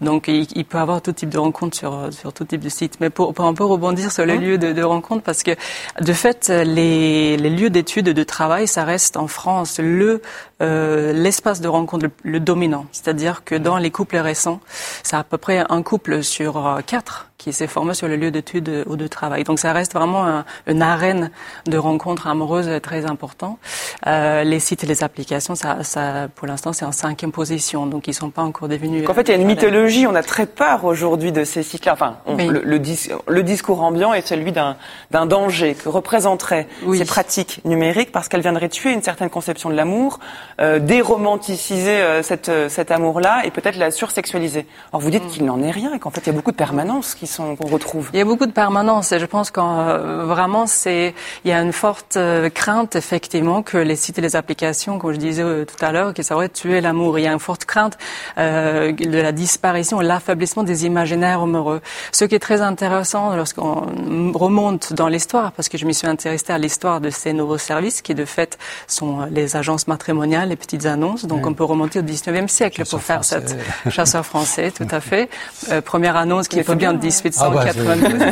Donc, il, peut y avoir tout type de rencontres sur, sur tout type de site. Mais pour, pour un peu rebondir sur les hein lieux de, de rencontres, parce que de fait, les, les lieux d'études de travail, ça reste en France le euh, l'espace de rencontre le, dominant. C'est-à-dire que dans les couples récents, c'est à peu près un couple sur euh, quatre qui s'est formé sur le lieu d'études ou de travail. Donc ça reste vraiment une arène de rencontres amoureuses très important. Euh, les sites et les applications, ça, ça pour l'instant, c'est en cinquième position, donc ils sont pas encore devenus. en fait, il y a une mythologie. On a très peur aujourd'hui de ces sites-là. Enfin, le, le, discours ambiant est celui d'un danger que représenteraient ces pratiques numériques parce qu'elles viendraient tuer une certaine conception de l'amour, euh, déromanticiser euh, cette, euh, cet amour-là et peut-être la sursexualiser. Alors vous dites mm. qu'il n'en est rien et qu'en fait il y a beaucoup de permanences qui sont qu'on retrouve. Il y a beaucoup de permanence et je pense qu'en vraiment c'est il y a une forte crainte effectivement que les sites et les applications, comme je disais tout à l'heure, que ça aurait tué l'amour. Il y a une forte crainte de la disparition, l'affaiblissement des imaginaires amoureux. Ce qui est très intéressant lorsqu'on remonte dans l'histoire, parce que je m'y suis intéressée à l'histoire de ces nouveaux services qui de fait sont les agences matrimoniales les petites annonces. Donc on peut remonter au 19e siècle pour faire cette chasseur français, tout à fait. Euh, première annonce qui peut bien de 1892. Ah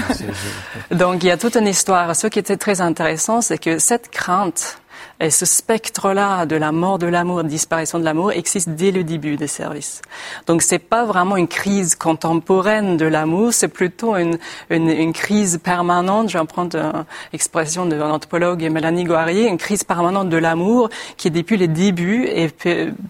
bah, Donc il y a toute une histoire. Ce qui était très intéressant, c'est que cette crainte et ce spectre-là de la mort de l'amour, de disparition de l'amour, existe dès le début des services. Donc c'est pas vraiment une crise contemporaine de l'amour, c'est plutôt une, une, une, crise permanente. Je vais prendre l'expression de l'anthropologue Mélanie Guarier, une crise permanente de l'amour qui depuis les débuts est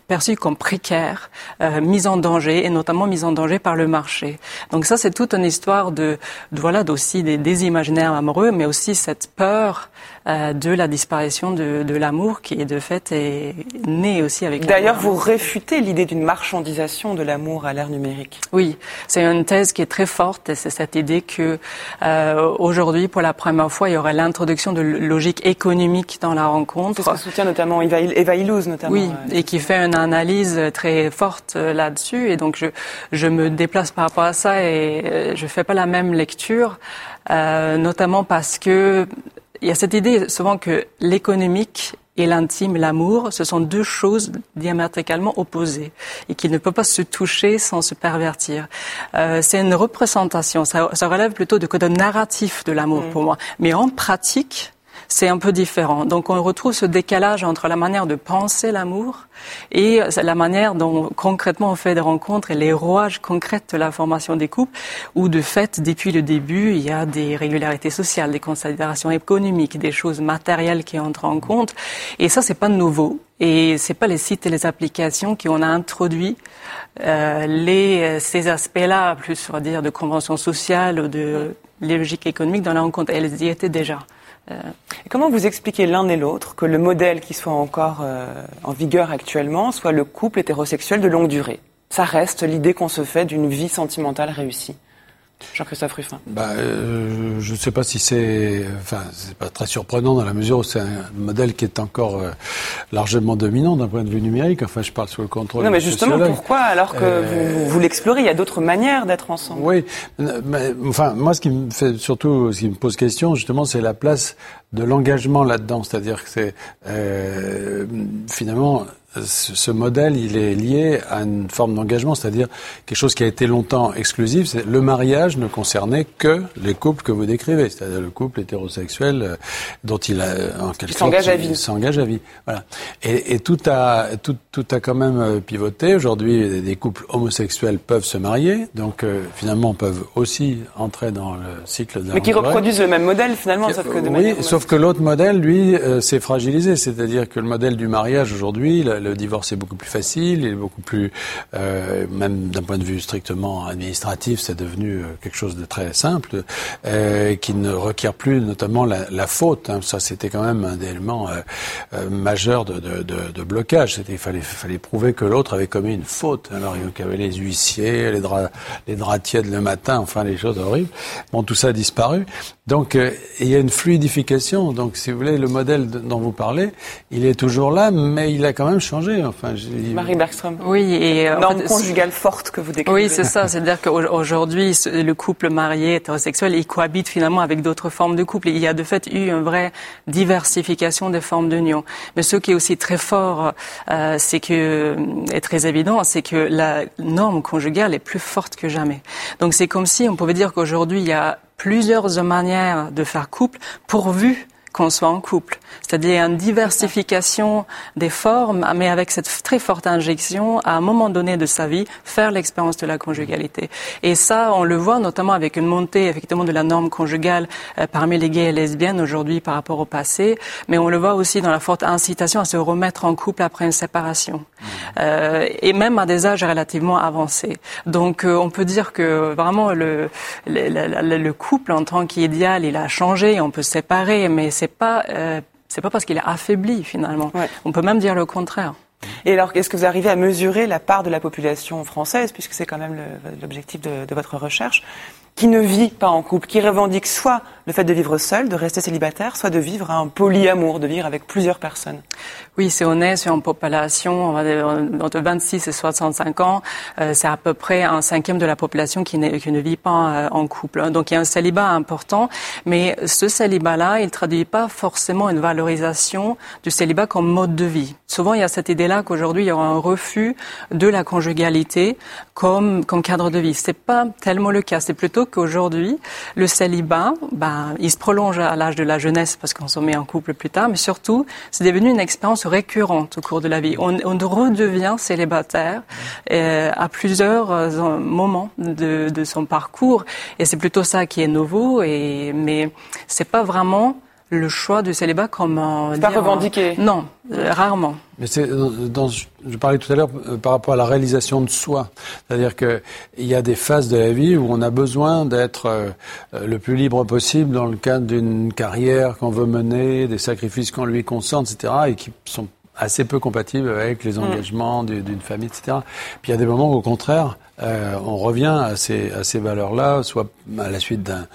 perçue comme précaire, euh, mise en danger et notamment mise en danger par le marché. Donc ça c'est toute une histoire de, de voilà d'aussi des, des imaginaires amoureux, mais aussi cette peur de la disparition de, de l'amour qui, de fait, est né aussi avec. D'ailleurs, vous réfutez l'idée d'une marchandisation de l'amour à l'ère numérique. Oui, c'est une thèse qui est très forte et c'est cette idée que euh, aujourd'hui, pour la première fois, il y aurait l'introduction de logique économique dans la rencontre. C'est ce que soutient notamment Eva, Eva Illouz, notamment. Oui, euh, et qui fait une analyse très forte euh, là-dessus. Et donc, je, je me déplace par rapport à ça et je fais pas la même lecture, euh, notamment parce que il y a cette idée souvent que l'économique et l'intime, l'amour, ce sont deux choses diamétralement opposées et qui ne peuvent pas se toucher sans se pervertir. Euh, c'est une représentation, ça, relève plutôt de code narratif de l'amour mm. pour moi. Mais en pratique, c'est un peu différent. Donc on retrouve ce décalage entre la manière de penser l'amour et la manière dont concrètement on fait des rencontres et les rouages concrets de la formation des couples, où de fait, depuis le début, il y a des régularités sociales, des considérations économiques, des choses matérielles qui entrent en compte. Et ça, c'est pas nouveau. Et c'est pas les sites et les applications qui ont introduit euh, les, ces aspects-là, plus on va dire de convention sociale ou de logique économique dans la rencontre. Elles y étaient déjà. Euh, comment vous expliquez l'un et l'autre que le modèle qui soit encore euh, en vigueur actuellement soit le couple hétérosexuel de longue durée? Ça reste l'idée qu'on se fait d'une vie sentimentale réussie. Jean-Christophe Ruffin. Bah, euh, je ne sais pas si c'est, enfin, c'est pas très surprenant dans la mesure où c'est un modèle qui est encore euh, largement dominant d'un point de vue numérique. Enfin, je parle sous le contrôle. Non, mais justement, pourquoi alors que euh, vous, vous l'explorez, il y a d'autres manières d'être ensemble. Oui, mais, enfin, moi, ce qui me fait surtout, ce qui me pose question, justement, c'est la place de l'engagement là-dedans. C'est-à-dire que c'est finalement ce modèle, il est lié à une forme d'engagement, c'est-à-dire quelque chose qui a été longtemps exclusif. Le mariage ne concernait que les couples que vous décrivez, c'est-à-dire le couple hétérosexuel euh, dont il a en quelque sorte s'engage à vie. S'engage à vie. Voilà. Et, et, tout a tout, tout a quand même euh, pivoté. Aujourd'hui, des couples homosexuels peuvent se marier, donc euh, finalement peuvent aussi entrer dans le cycle de. Mais qui reproduisent le même modèle finalement, sauf que de oui, sauf que l'autre modèle, lui, s'est fragilisé. C'est-à-dire que le modèle du mariage aujourd'hui, le divorce est beaucoup plus facile, il est beaucoup plus, euh, même d'un point de vue strictement administratif, c'est devenu euh, quelque chose de très simple, euh, qui ne requiert plus notamment la, la faute. Hein. Ça, c'était quand même un élément euh, euh, majeur de, de, de, de blocage. C'était, il fallait, fallait prouver que l'autre avait commis une faute. Alors, il y avait les huissiers, les draps, les draps le matin, enfin, les choses horribles. Bon, tout ça a disparu. Donc, il y a une fluidification. Donc, si vous voulez, le modèle dont vous parlez, il est toujours là, mais il a quand même changé Enfin, Marie Bergström. Oui, et euh, norme conjugale forte que vous décrivez. Oui, c'est ça. C'est-à-dire qu'aujourd'hui, le couple marié hétérosexuel, il cohabite finalement avec d'autres formes de couple. Il y a de fait eu une vraie diversification des formes d'union. Mais ce qui est aussi très fort, euh, c'est que est très évident, c'est que la norme conjugale est plus forte que jamais. Donc c'est comme si on pouvait dire qu'aujourd'hui il y a plusieurs manières de faire couple pourvu qu'on soit en couple. C'est-à-dire une diversification des formes, mais avec cette très forte injection, à un moment donné de sa vie, faire l'expérience de la conjugalité. Et ça, on le voit notamment avec une montée, effectivement, de la norme conjugale euh, parmi les gays et lesbiennes aujourd'hui par rapport au passé, mais on le voit aussi dans la forte incitation à se remettre en couple après une séparation, mmh. euh, et même à des âges relativement avancés. Donc, euh, on peut dire que vraiment le, le, le, le couple en tant qu'idéal, il a changé, on peut se séparer, mais c'est pas euh, c'est pas parce qu'il est affaibli finalement. On peut même dire le contraire. Et alors, est-ce que vous arrivez à mesurer la part de la population française, puisque c'est quand même l'objectif de, de, votre recherche, qui ne vit pas en couple, qui revendique soit le fait de vivre seul, de rester célibataire, soit de vivre un polyamour, de vivre avec plusieurs personnes. Oui, c'est honnête sur une population entre 26 et 65 ans, euh, c'est à peu près un cinquième de la population qui, qui ne vit pas euh, en couple. Donc il y a un célibat important, mais ce célibat-là, il traduit pas forcément une valorisation du célibat comme mode de vie. Souvent, il y a cette idée-là qu'aujourd'hui, il y aura un refus de la conjugalité comme, comme cadre de vie. C'est pas tellement le cas. C'est plutôt qu'aujourd'hui, le célibat, il se prolonge à l'âge de la jeunesse parce qu'on se met en couple plus tard, mais surtout, c'est devenu une expérience récurrente au cours de la vie. On, on redevient célibataire euh, à plusieurs euh, moments de, de, son parcours, et c'est plutôt ça qui est nouveau. Et mais c'est pas vraiment le choix du célibat comme c'est pas revendiqué. Non, euh, rarement. Mais c'est dans, je parlais tout à l'heure euh, par rapport à la réalisation de soi, c'est-à-dire que il y a des phases de la vie où on a besoin d'être euh, le plus libre possible dans le cadre d'une carrière qu'on veut mener, des sacrifices qu'on lui consente, etc., et qui sont assez peu compatibles avec les mm. engagements d'une famille, etc. Puis il y a des moments où, au contraire, euh, on revient à ces, à ces valeurs-là, soit à la suite d'un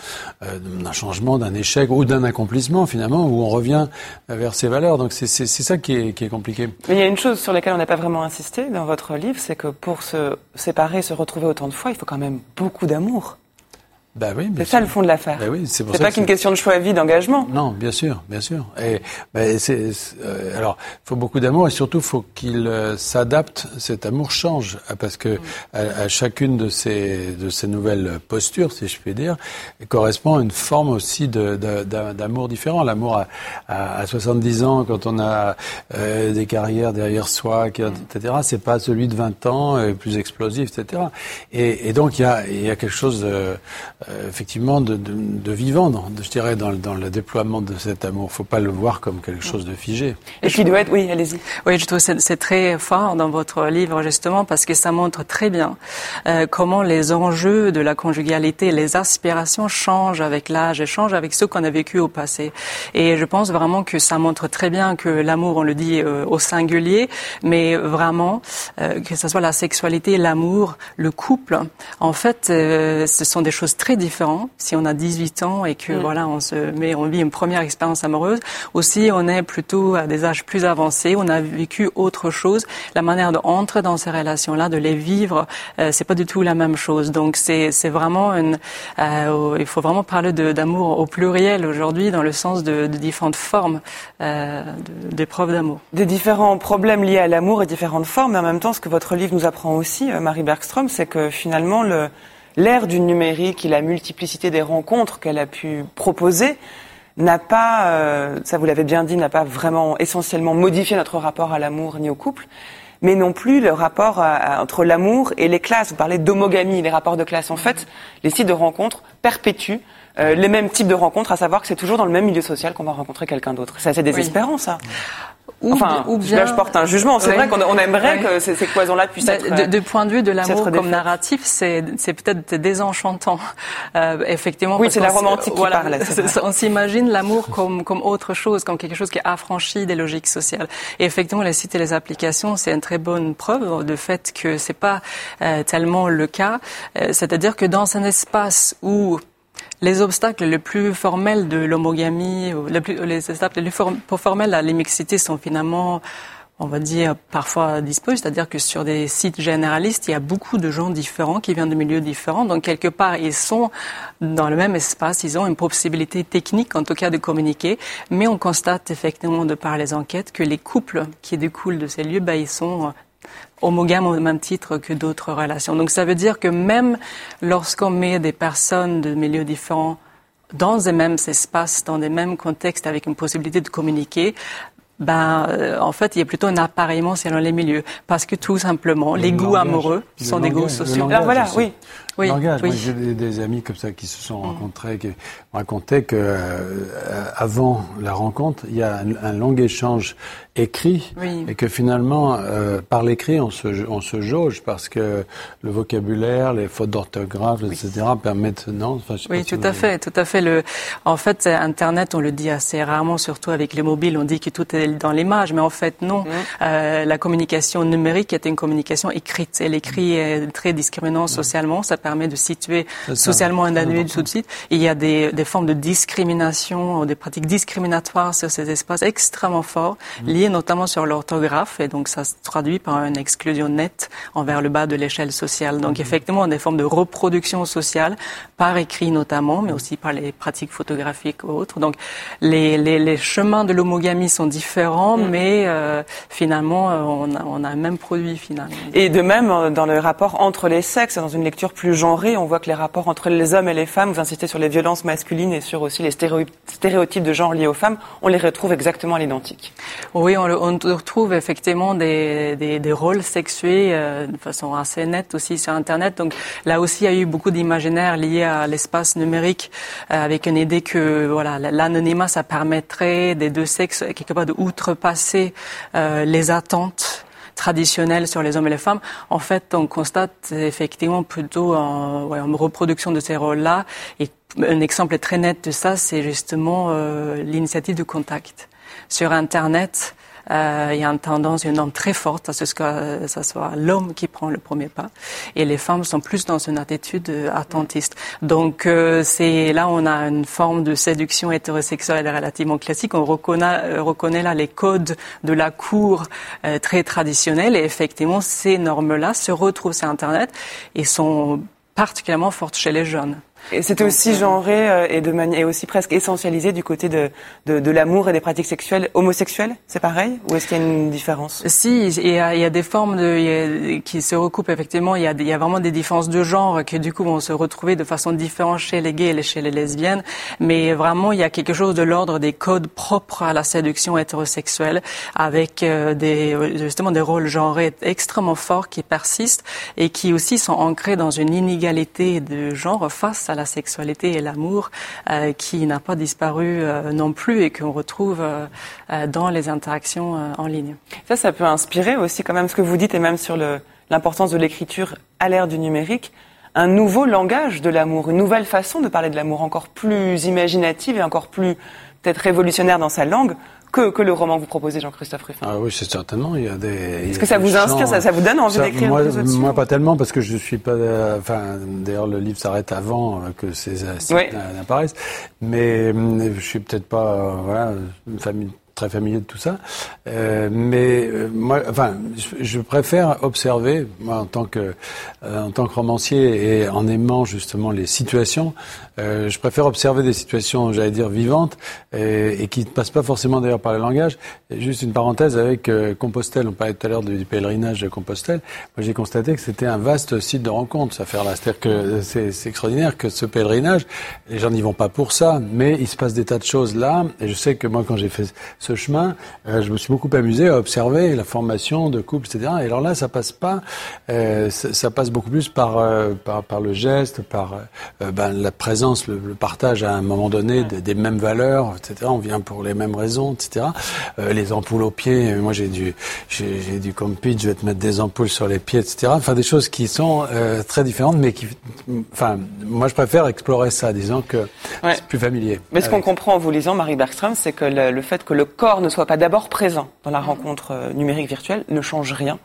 euh, changement, d'un échec ou d'un accomplissement finalement, où on revient vers ces valeurs. Donc c'est ça qui est, qui est compliqué. Mais il y a une chose sur laquelle on n'a pas vraiment insisté dans votre livre, c'est que pour se séparer, se retrouver autant de fois, il faut quand même beaucoup d'amour. Bah oui, c'est ça le fond de l'affaire. Bah oui, c'est pas qu'une question de choix à vie, d'engagement. Non, bien sûr, bien sûr. Et bah, c'est, euh, alors, il faut beaucoup d'amour et surtout, il faut qu'il euh, s'adapte. Cet amour change parce que à, chacune de ces de ces nouvelles postures, si je puis dire, correspond une forme aussi d'amour différent. L'amour à, à, 70 ans, quand on a euh, des carrières derrière soi, etc. C'est pas celui de 20 ans, plus explosif, etc. Et, et donc il y a y a quelque chose de, euh, effectivement de, de, de vivant, dans, je dirais, dans, dans, le déploiement de cet amour. Il ne faut pas le voir comme quelque chose de figé. Et qui doit être, oui, allez-y. Oui, je trouve que c'est très fort dans votre livre, justement, parce que ça montre très bien euh, comment les enjeux de la conjugalité, les aspirations changent avec l'âge et changent avec ce qu'on a vécu au passé. Et je pense vraiment que ça montre très bien que l'amour, on le dit euh, au singulier, mais vraiment, euh, que ce soit la sexualité, l'amour, le couple, en fait, euh, ce sont des choses très différent si on a 18 ans et que mm. voilà on se met on vit une première expérience amoureuse. Aussi on est plutôt à des âges plus avancés. On a vécu autre chose. La manière d'entrer dans ces relations là de les vivre euh, c'est pas du tout la même chose. Donc c'est c'est vraiment une euh, il faut vraiment parler d'amour au pluriel aujourd'hui dans le sens de, de différentes formes euh, d'épreuves d'amour. Des différents problèmes liés à l'amour et différentes formes. Mais en même temps ce que votre livre nous apprend aussi euh, Marie Bergstrom c'est que finalement le l'ère du numérique et la multiplicité des rencontres qu'elle a pu proposer n'a pas, euh, ça vous l'avez bien dit, n'a pas vraiment essentiellement modifié notre rapport à l'amour ni au couple, mais non plus le rapport entre l'amour et les classes. Vous parlez d'homogamie, les rapports de classe. En fait, les sites de rencontres perpétuent euh, les mêmes types de rencontres, à savoir que c'est toujours dans le même milieu social qu'on va rencontrer quelqu'un d'autre. C'est assez désespérant, ça. Ou, enfin, ou bien, là, je porte un jugement. C'est vrai qu'on on aimerait que ces, ces cloisons-là puissent bah, être. De, de, point de vue de l'amour comme narratif, c'est peut-être désenchantant. Euh, effectivement. Oui, c'est la romantique qui voilà, parle. On s'imagine l'amour comme comme autre chose, comme quelque chose qui est affranchi des logiques sociales. Et effectivement, les sites et les applications, c'est une très bonne preuve de fait que c'est pas euh, tellement le cas. Euh, C'est-à-dire que dans un espace où les obstacles les plus formels de l'homogamie, les, les obstacles les plus formels à l'immixité sont finalement, on va dire, parfois disposés. C'est-à-dire que sur des sites généralistes, il y a beaucoup de gens différents qui viennent de milieux différents. Donc, quelque part, ils sont dans le même espace. Ils ont une possibilité technique, en tout cas, de communiquer. Mais on constate effectivement, de par les enquêtes, que les couples qui découlent de ces lieux, ben, ils sont homogame au même titre que d'autres relations. Donc ça veut dire que même lorsqu'on met des personnes de milieux différents dans les mêmes espaces, dans les mêmes contextes, avec une possibilité de communiquer, ben, euh, en fait, il y a plutôt un appareillement selon les milieux. Parce que tout simplement, les goûts amoureux sont des goûts sociaux. Alors voilà, oui. Oui, oui. j'ai des, amis comme ça qui se sont mm. rencontrés, qui racontaient que euh, avant la rencontre, il y a un, long échange écrit et que finalement, euh, par l'écrit, on se, on se jauge parce que le vocabulaire, les fautes d'orthographe, etc., permettent non. Enfin, oui, tout à fait, tout à fait. Le, en fait, Internet, on le dit assez rarement, surtout avec les mobiles, on dit que tout est dans l'image, mais en fait, non. Mm. Euh, la communication numérique est une communication écrite. Et l'écrit est très discriminant mm. socialement. Ça permet de situer socialement un individu tout de suite. il y a des, des, formes de discrimination, des pratiques discriminatoires sur ces espaces extrêmement forts, mm. liées notamment sur l'orthographe. Et donc, ça se traduit par une exclusion nette envers le bas de l'échelle sociale. Donc, effectivement, des formes de reproduction sociale, par écrit notamment, mais aussi par les pratiques photographiques ou autres. Donc, les, les, les chemins de l'homogamie sont différents, mm. mais euh, finalement, euh, on a, on a un même produit finalement. Et de même, euh, dans le rapport entre les sexes, dans une lecture plus genrée, on voit que les rapports entre les hommes et les femmes, vous insistez sur les violences masculines et sur aussi les stéréotypes de genre liés aux femmes, on les retrouve exactement à l'identique. Oui, on, retrouve effectivement des, des, des rôles sexués euh, de façon assez nette aussi sur Internet. Donc là aussi, il y a eu beaucoup d'imaginaires liés à l'espace numérique, euh, avec une idée que voilà l'anonymat, ça permettrait des deux sexes quelque part de outrepasser euh, les attentes traditionnelles sur les hommes et les femmes. En fait, on constate effectivement plutôt en, reproduction de ces rôles-là. Et un exemple très net de ça, c'est justement euh, l'initiative de contact. Sur Internet, euh, il y a une tendance, une norme très forte à ce que ce soit l'homme qui prend le premier pas, et les femmes sont plus dans une attitude euh, attentiste. Donc euh, c'est là on a une forme de séduction hétérosexuelle relativement classique. On reconnaît, reconnaît là les codes de la cour très traditionnelle, et effectivement ces normes-là se retrouvent sur Internet et sont particulièrement fortes chez les jeunes. Et c'était aussi genré et de et aussi presque essentialisé du côté de de, de l'amour et des pratiques sexuelles homosexuelles. C'est pareil? Ou est-ce qu'il y a une différence? Si, il y, a, il y a des formes de, qui se recoupent effectivement. Il y, a, il y a vraiment des différences de genre que du coup vont se retrouver de façon différente chez les gays et chez les lesbiennes. Mais vraiment, il y a quelque chose de l'ordre des codes propres à la séduction hétérosexuelle, avec des justement des rôles genrés extrêmement forts qui persistent et qui aussi sont ancrés dans une inégalité de genre face à la sexualité et l'amour euh, qui n'a pas disparu euh, non plus et qu'on retrouve euh, dans les interactions en ligne. Ça, ça peut inspirer aussi quand même ce que vous dites et même sur l'importance de l'écriture à l'ère du numérique un nouveau langage de l'amour, une nouvelle façon de parler de l'amour, encore plus imaginative et encore plus peut-être révolutionnaire dans sa langue que, que le roman que vous proposez, Jean-Christophe Ruffin. Ah oui, c'est certainement. Il y a des. Est-ce que ça vous inspire, ça, ça, vous donne envie d'écrire moi, moi, pas tellement, parce que je suis pas. Euh, enfin, d'ailleurs, le livre s'arrête avant que ces sites oui. n'apparaissent. Mais euh, je suis peut-être pas, euh, voilà, une famille très familier de tout ça. Euh, mais euh, moi, enfin, je, je, préfère observer, moi, en tant que, euh, en tant que romancier et en aimant justement les situations, euh, je préfère observer des situations, j'allais dire, vivantes et, et qui ne passent pas forcément d'ailleurs par le langage. Juste une parenthèse avec euh, Compostelle. On parlait tout à l'heure du, pèlerinage de Compostelle. Moi, j'ai constaté que c'était un vaste site de rencontre, cette affaire-là. C'est-à-dire que c'est extraordinaire que ce pèlerinage, les gens n'y vont pas pour ça, mais il se passe des tas de choses là. Et je sais que moi, quand j'ai fait ce chemin, euh, je me suis beaucoup amusé à observer la formation de couples, etc. Et alors là, ça passe pas, euh, ça, ça, passe beaucoup plus par, euh, par, par, le geste, par ben, la présence, le, le, partage à un moment donné des, des, mêmes valeurs, etc. On vient pour les mêmes raisons, etc. Les ampoules aux pieds, moi j'ai du, j'ai du compit, je vais te mettre des ampoules sur les pieds, etc. Enfin des choses qui sont très différentes, mais qui, enfin, moi je préfère explorer ça, disons que ouais. c'est plus familier. Mais ce qu'on comprend en vous lisant, Marie Bergström, c'est que le, le fait que le corps ne soit pas d'abord présent dans la rencontre euh, numérique virtuelle ne change rien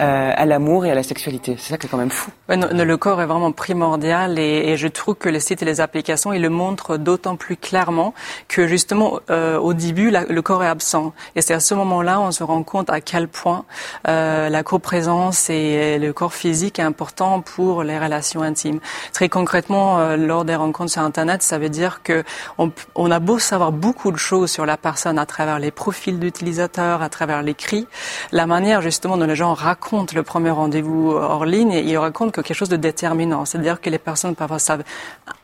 euh, à l'amour et à la sexualité. C'est ça qui est quand même fou. Le corps est vraiment primordial et, je trouve que les sites et les applications ils le montrent d'autant plus clairement que justement euh, au début le corps est absent et c'est à ce moment-là on se rend compte à quel point euh, la coprésence et le corps physique est important pour les relations intimes. Très concrètement, euh, lors des rencontres sur Internet, ça veut dire que on, on, a beau savoir beaucoup de choses sur la personne à travers les profils d'utilisateurs, à travers les cris, la manière justement dont les gens raconte le premier rendez-vous hors ligne, il raconte quelque chose de déterminant. C'est-à-dire que les personnes parfois savent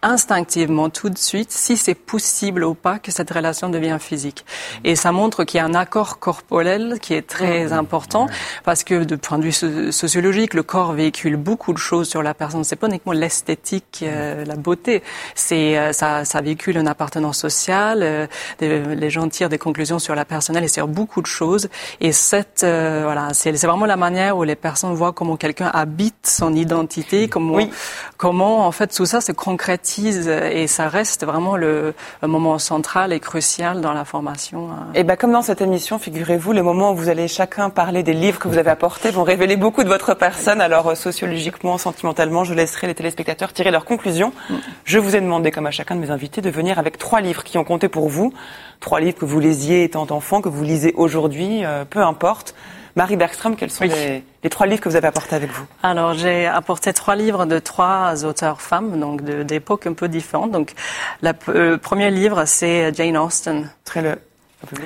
instinctivement tout de suite si c'est possible ou pas que cette relation devient physique. Et ça montre qu'il y a un accord corporel qui est très important parce que de point de vue sociologique, le corps véhicule beaucoup de choses sur la personne. C'est pas uniquement l'esthétique, euh, la beauté. C'est euh, ça, ça véhicule une appartenance sociale. Euh, les gens tirent des conclusions sur la personnelle et sur beaucoup de choses. Et cette euh, voilà, c'est vraiment la manière où les personnes voient comment quelqu'un habite son identité, comment, oui. comment en fait tout ça se concrétise et ça reste vraiment le, le moment central et crucial dans la formation. Hein. Et ben comme dans cette émission, figurez-vous, le moment où vous allez chacun parler des livres que vous avez apportés vont révéler beaucoup de votre personne. Alors euh, sociologiquement, sentimentalement, je laisserai les téléspectateurs tirer leurs conclusions. Mm. Je vous ai demandé, comme à chacun de mes invités, de venir avec trois livres qui ont compté pour vous, trois livres que vous lisiez étant enfant, que vous lisez aujourd'hui, euh, peu importe. Marie Bergström, quels sont oui. les, les, trois livres que vous avez apportés avec vous Alors, j'ai apporté trois livres de trois auteurs femmes, donc d'époques un peu différentes. Donc, la, euh, le premier livre, c'est Jane Austen. Très le,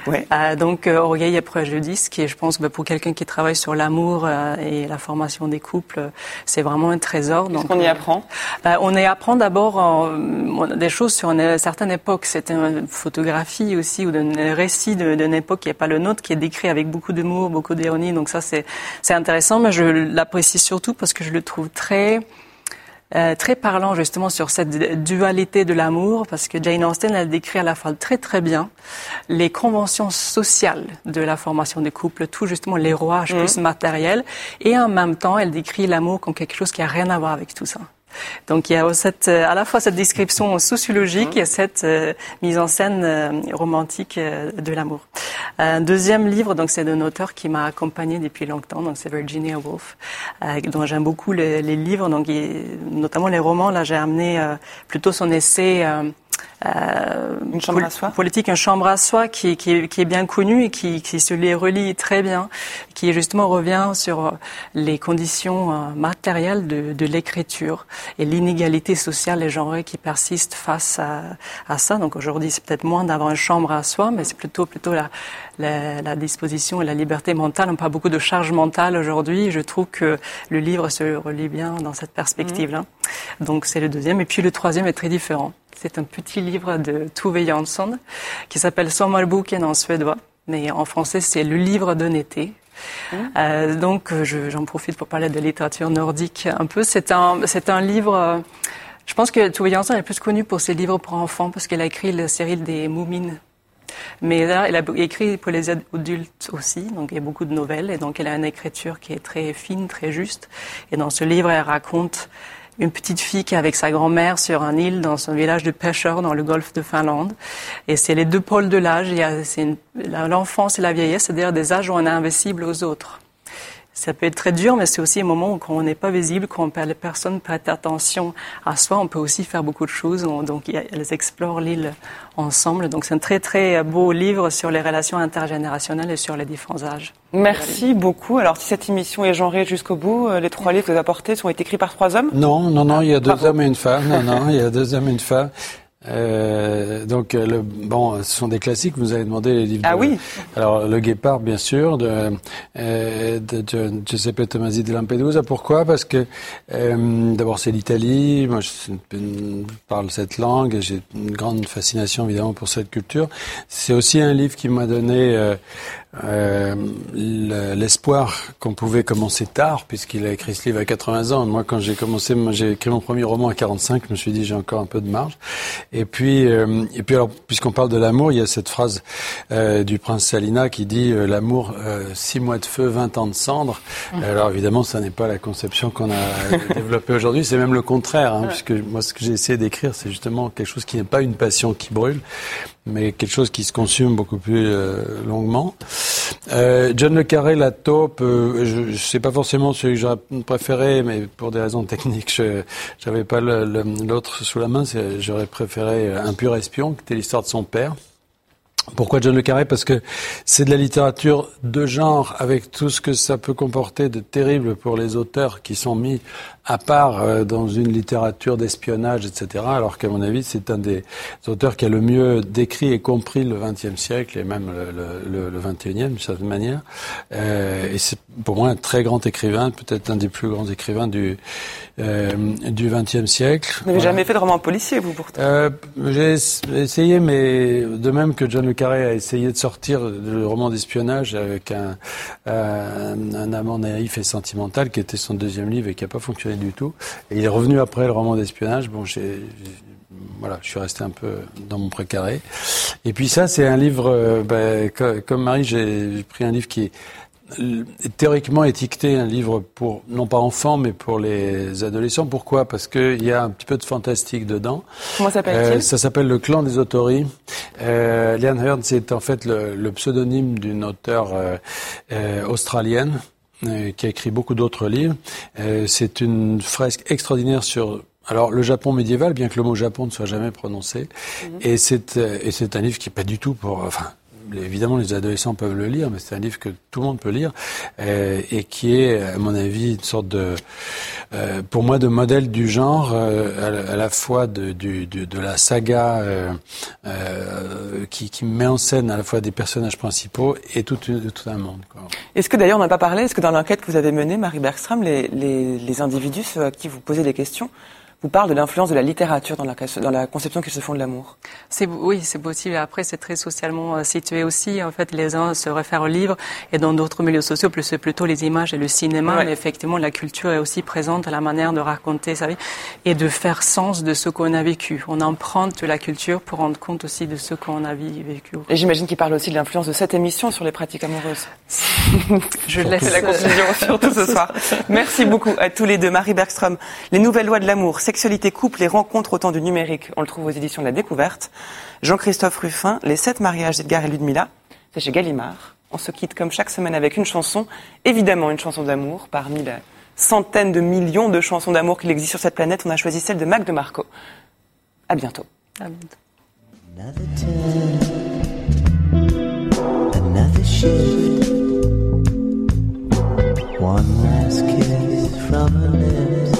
Ouais. Euh, donc, euh, Orgueil et Préjudice, qui est, je pense, bah, pour quelqu'un qui travaille sur l'amour euh, et la formation des couples, c'est vraiment un trésor. Qu'est-ce qu'on y apprend? bah, On y apprend d'abord des choses sur une certaine époque. C'est une photographie aussi ou un récit d'une époque qui n'est pas le nôtre, qui est décrit avec beaucoup d'humour, beaucoup d'ironie. Donc ça, c'est intéressant, mais je l'apprécie surtout parce que je le trouve très euh, très parlant justement sur cette dualité de l'amour, parce que Jane Austen, elle décrit à la fois très très bien les conventions sociales de la formation des couples, tout justement les rouages mmh. plus matériels, et en même temps, elle décrit l'amour comme quelque chose qui a rien à voir avec tout ça. Donc il y a cette, à la fois cette description sociologique et cette euh, mise en scène euh, romantique euh, de l'amour. Un deuxième livre, donc c'est d'un auteur qui m'a accompagné depuis longtemps, donc c'est Virginia Woolf, euh, dont j'aime beaucoup les, les, livres, donc il, notamment les romans. Là, j'ai amené plutôt son essai euh, une chambre à soi. politique, une chambre à soi qui, qui, qui est bien connue et qui, qui se les relie très bien, qui justement revient sur les conditions euh, matérielles de, de l'écriture et l'inégalité sociale et genrée qui persiste face à, à ça. Donc aujourd'hui, c'est peut-être moins d'avoir une chambre à soi, mais c'est plutôt plutôt la, la, la, disposition et la liberté mentale. On parle beaucoup de charge mentale aujourd'hui. Je trouve que le livre se relie bien dans cette perspective-là. Mmh. Donc c'est le deuxième. Et puis le troisième est très différent. C'est un petit livre de Tove Jansson qui s'appelle Sommarboken en suédois, mais en français c'est le livre d'honnêteté. Mmh. Euh, donc j'en profite pour parler de littérature nordique un peu. C'est un, un livre. Euh, je pense que Tove Jansson est plus connue pour ses livres pour enfants parce qu'elle a écrit la série des Moumines mais là, elle a écrit pour les adultes aussi, donc il y a beaucoup de nouvelles, et donc elle a une écriture qui est très fine, très juste. Et dans ce livre, elle raconte une petite fille qui est avec sa grand-mère sur un île dans son village de pêcheurs dans le golfe de Finlande. Et c'est les deux pôles de l'âge. L'enfance et la vieillesse, c'est-à-dire des âges où on est invincible aux autres. Ça peut être très dur, mais c'est aussi un moment où on n'est pas visible, quand personne prête attention à soi. On peut aussi faire beaucoup de choses. Donc, elles explorent l'île ensemble. Donc, c'est un très, très beau livre sur les relations intergénérationnelles et sur les différents âges. Merci beaucoup. Alors, si cette émission est genrée jusqu'au bout, euh, les trois livres que vous apportez sont écrits par trois hommes? Non, non, non, il y a deux hommes et une femme. Non, non, il y a deux hommes et une femme. Euh, donc euh, le, bon, ce sont des classiques. Vous avez demandé les livres. Ah oui. Alors le Guépard, bien sûr, de, euh, de, Giuseppe Tomasi de Lampedusa. Pourquoi? Parce que euh, d'abord c'est l'Italie. Moi, je, je, parle cette langue et j'ai une grande fascination évidemment pour cette culture. C'est aussi un livre qui m'a donné euh, euh, l'espoir qu'on pouvait commencer tard, puisqu'il a écrit ce livre à 80 ans. Moi, quand j'ai commencé, j'ai écrit mon premier roman à 45, je me suis dit j'ai encore un peu de marge. Et puis, euh, et puis alors, puisqu'on parle de l'amour, il y a cette phrase euh, du prince Salina qui dit euh, l'amour, six mois de feu, 20 ans de cendre. Mmh. Alors évidemment, ça n'est pas la conception qu'on a développée aujourd'hui, c'est même le contraire, hein, puisque moi, ce que j'ai essayé d'écrire, c'est justement quelque chose qui n'est pas une passion qui brûle, mais quelque chose qui se consume beaucoup plus euh, longuement. Euh, John le Carré, la taupe, euh, je, ne sais pas forcément celui que j'aurais préféré, mais pour des raisons techniques, je n'avais pas l'autre sous la main. J'aurais préféré Un pur espion, qui était l'histoire de son père. Pourquoi John le Carré? Parce que c'est de la littérature de genre, avec tout ce que ça peut comporter de terrible pour les auteurs qui sont mis à part euh, dans une littérature d'espionnage, etc. Alors qu'à mon avis, c'est un des auteurs qui a le mieux décrit et compris le XXe siècle et même le, le, le XXIe d'une certaine manière. Euh, et c'est pour moi un très grand écrivain, peut-être un des plus grands écrivains du euh, du XXe siècle. Vous n'avez jamais fait de roman policier, vous pourtant? Euh, J'ai essayé, mais de même que John le Carré a essayé de sortir le roman d'espionnage avec un, un, un amant naïf et sentimental, qui était son deuxième livre et qui n'a pas fonctionné du tout. Et il est revenu après le roman d'espionnage. Bon, j'ai voilà, je suis resté un peu dans mon précaré. Et puis ça, c'est un livre, euh, ben, comme Marie, j'ai pris un livre qui est théoriquement étiqueté un livre pour non pas enfants mais pour les adolescents. Pourquoi? Parce qu'il y a un petit peu de fantastique dedans. Comment s'appelle-t-il? Euh, Ça s'appelle Le Clan des Autories. Euh, Hearn, c'est en fait le, le pseudonyme d'une auteure euh, euh australienne euh, qui a écrit beaucoup d'autres livres. Euh, c'est une fresque extraordinaire sur alors le Japon médiéval, bien que le mot Japon ne soit jamais prononcé, mhm. et c'est euh, et c'est un livre qui est pas du tout pour, enfin évidemment, les adolescents peuvent le lire, mais c'est un livre que tout le monde peut lire euh, et qui est, à mon avis, une sorte de, euh, pour moi, de modèle du genre, euh, à, la fois de, de la saga qui, qui, met en scène à la fois des personnages principaux et tout, un monde. Est-ce que d'ailleurs, on n'a pas parlé, est-ce que dans l'enquête que vous avez menée, Marie Bergstrom, les, les, les individus à qui vous posez des questions, vous parle de l'influence de la littérature dans la, dans la conception qu'ils se font de l'amour. C'est oui, c'est possible. Après, c'est très socialement euh, situé aussi. En fait, les uns se réfèrent aux livres et dans d'autres milieux sociaux, plus c'est plutôt les images et le cinéma. Mais effectivement, la culture est aussi présente à la manière de raconter sa vie et de faire sens de ce qu'on a vécu. On emprunte la culture pour rendre compte aussi de ce qu'on a vécu. Et j'imagine qu'il parle aussi de l'influence de cette émission sur les pratiques amoureuses. Je laisse la conclusion surtout ce soir. Merci beaucoup à tous les deux. Marie Bergstrom, les nouvelles lois de l'amour Sexualité, couple et rencontres au temps du numérique. On le trouve aux éditions de la Découverte. Jean-Christophe Ruffin, Les sept mariages d'Edgar et Ludmilla. C'est chez Gallimard. On se quitte comme chaque semaine avec une chanson. Évidemment, une chanson d'amour. Parmi les centaines de millions de chansons d'amour qu'il existe sur cette planète, on a choisi celle de Mac de Marco. À bientôt. À bientôt. Another turn, another shift. One last kiss from her lips.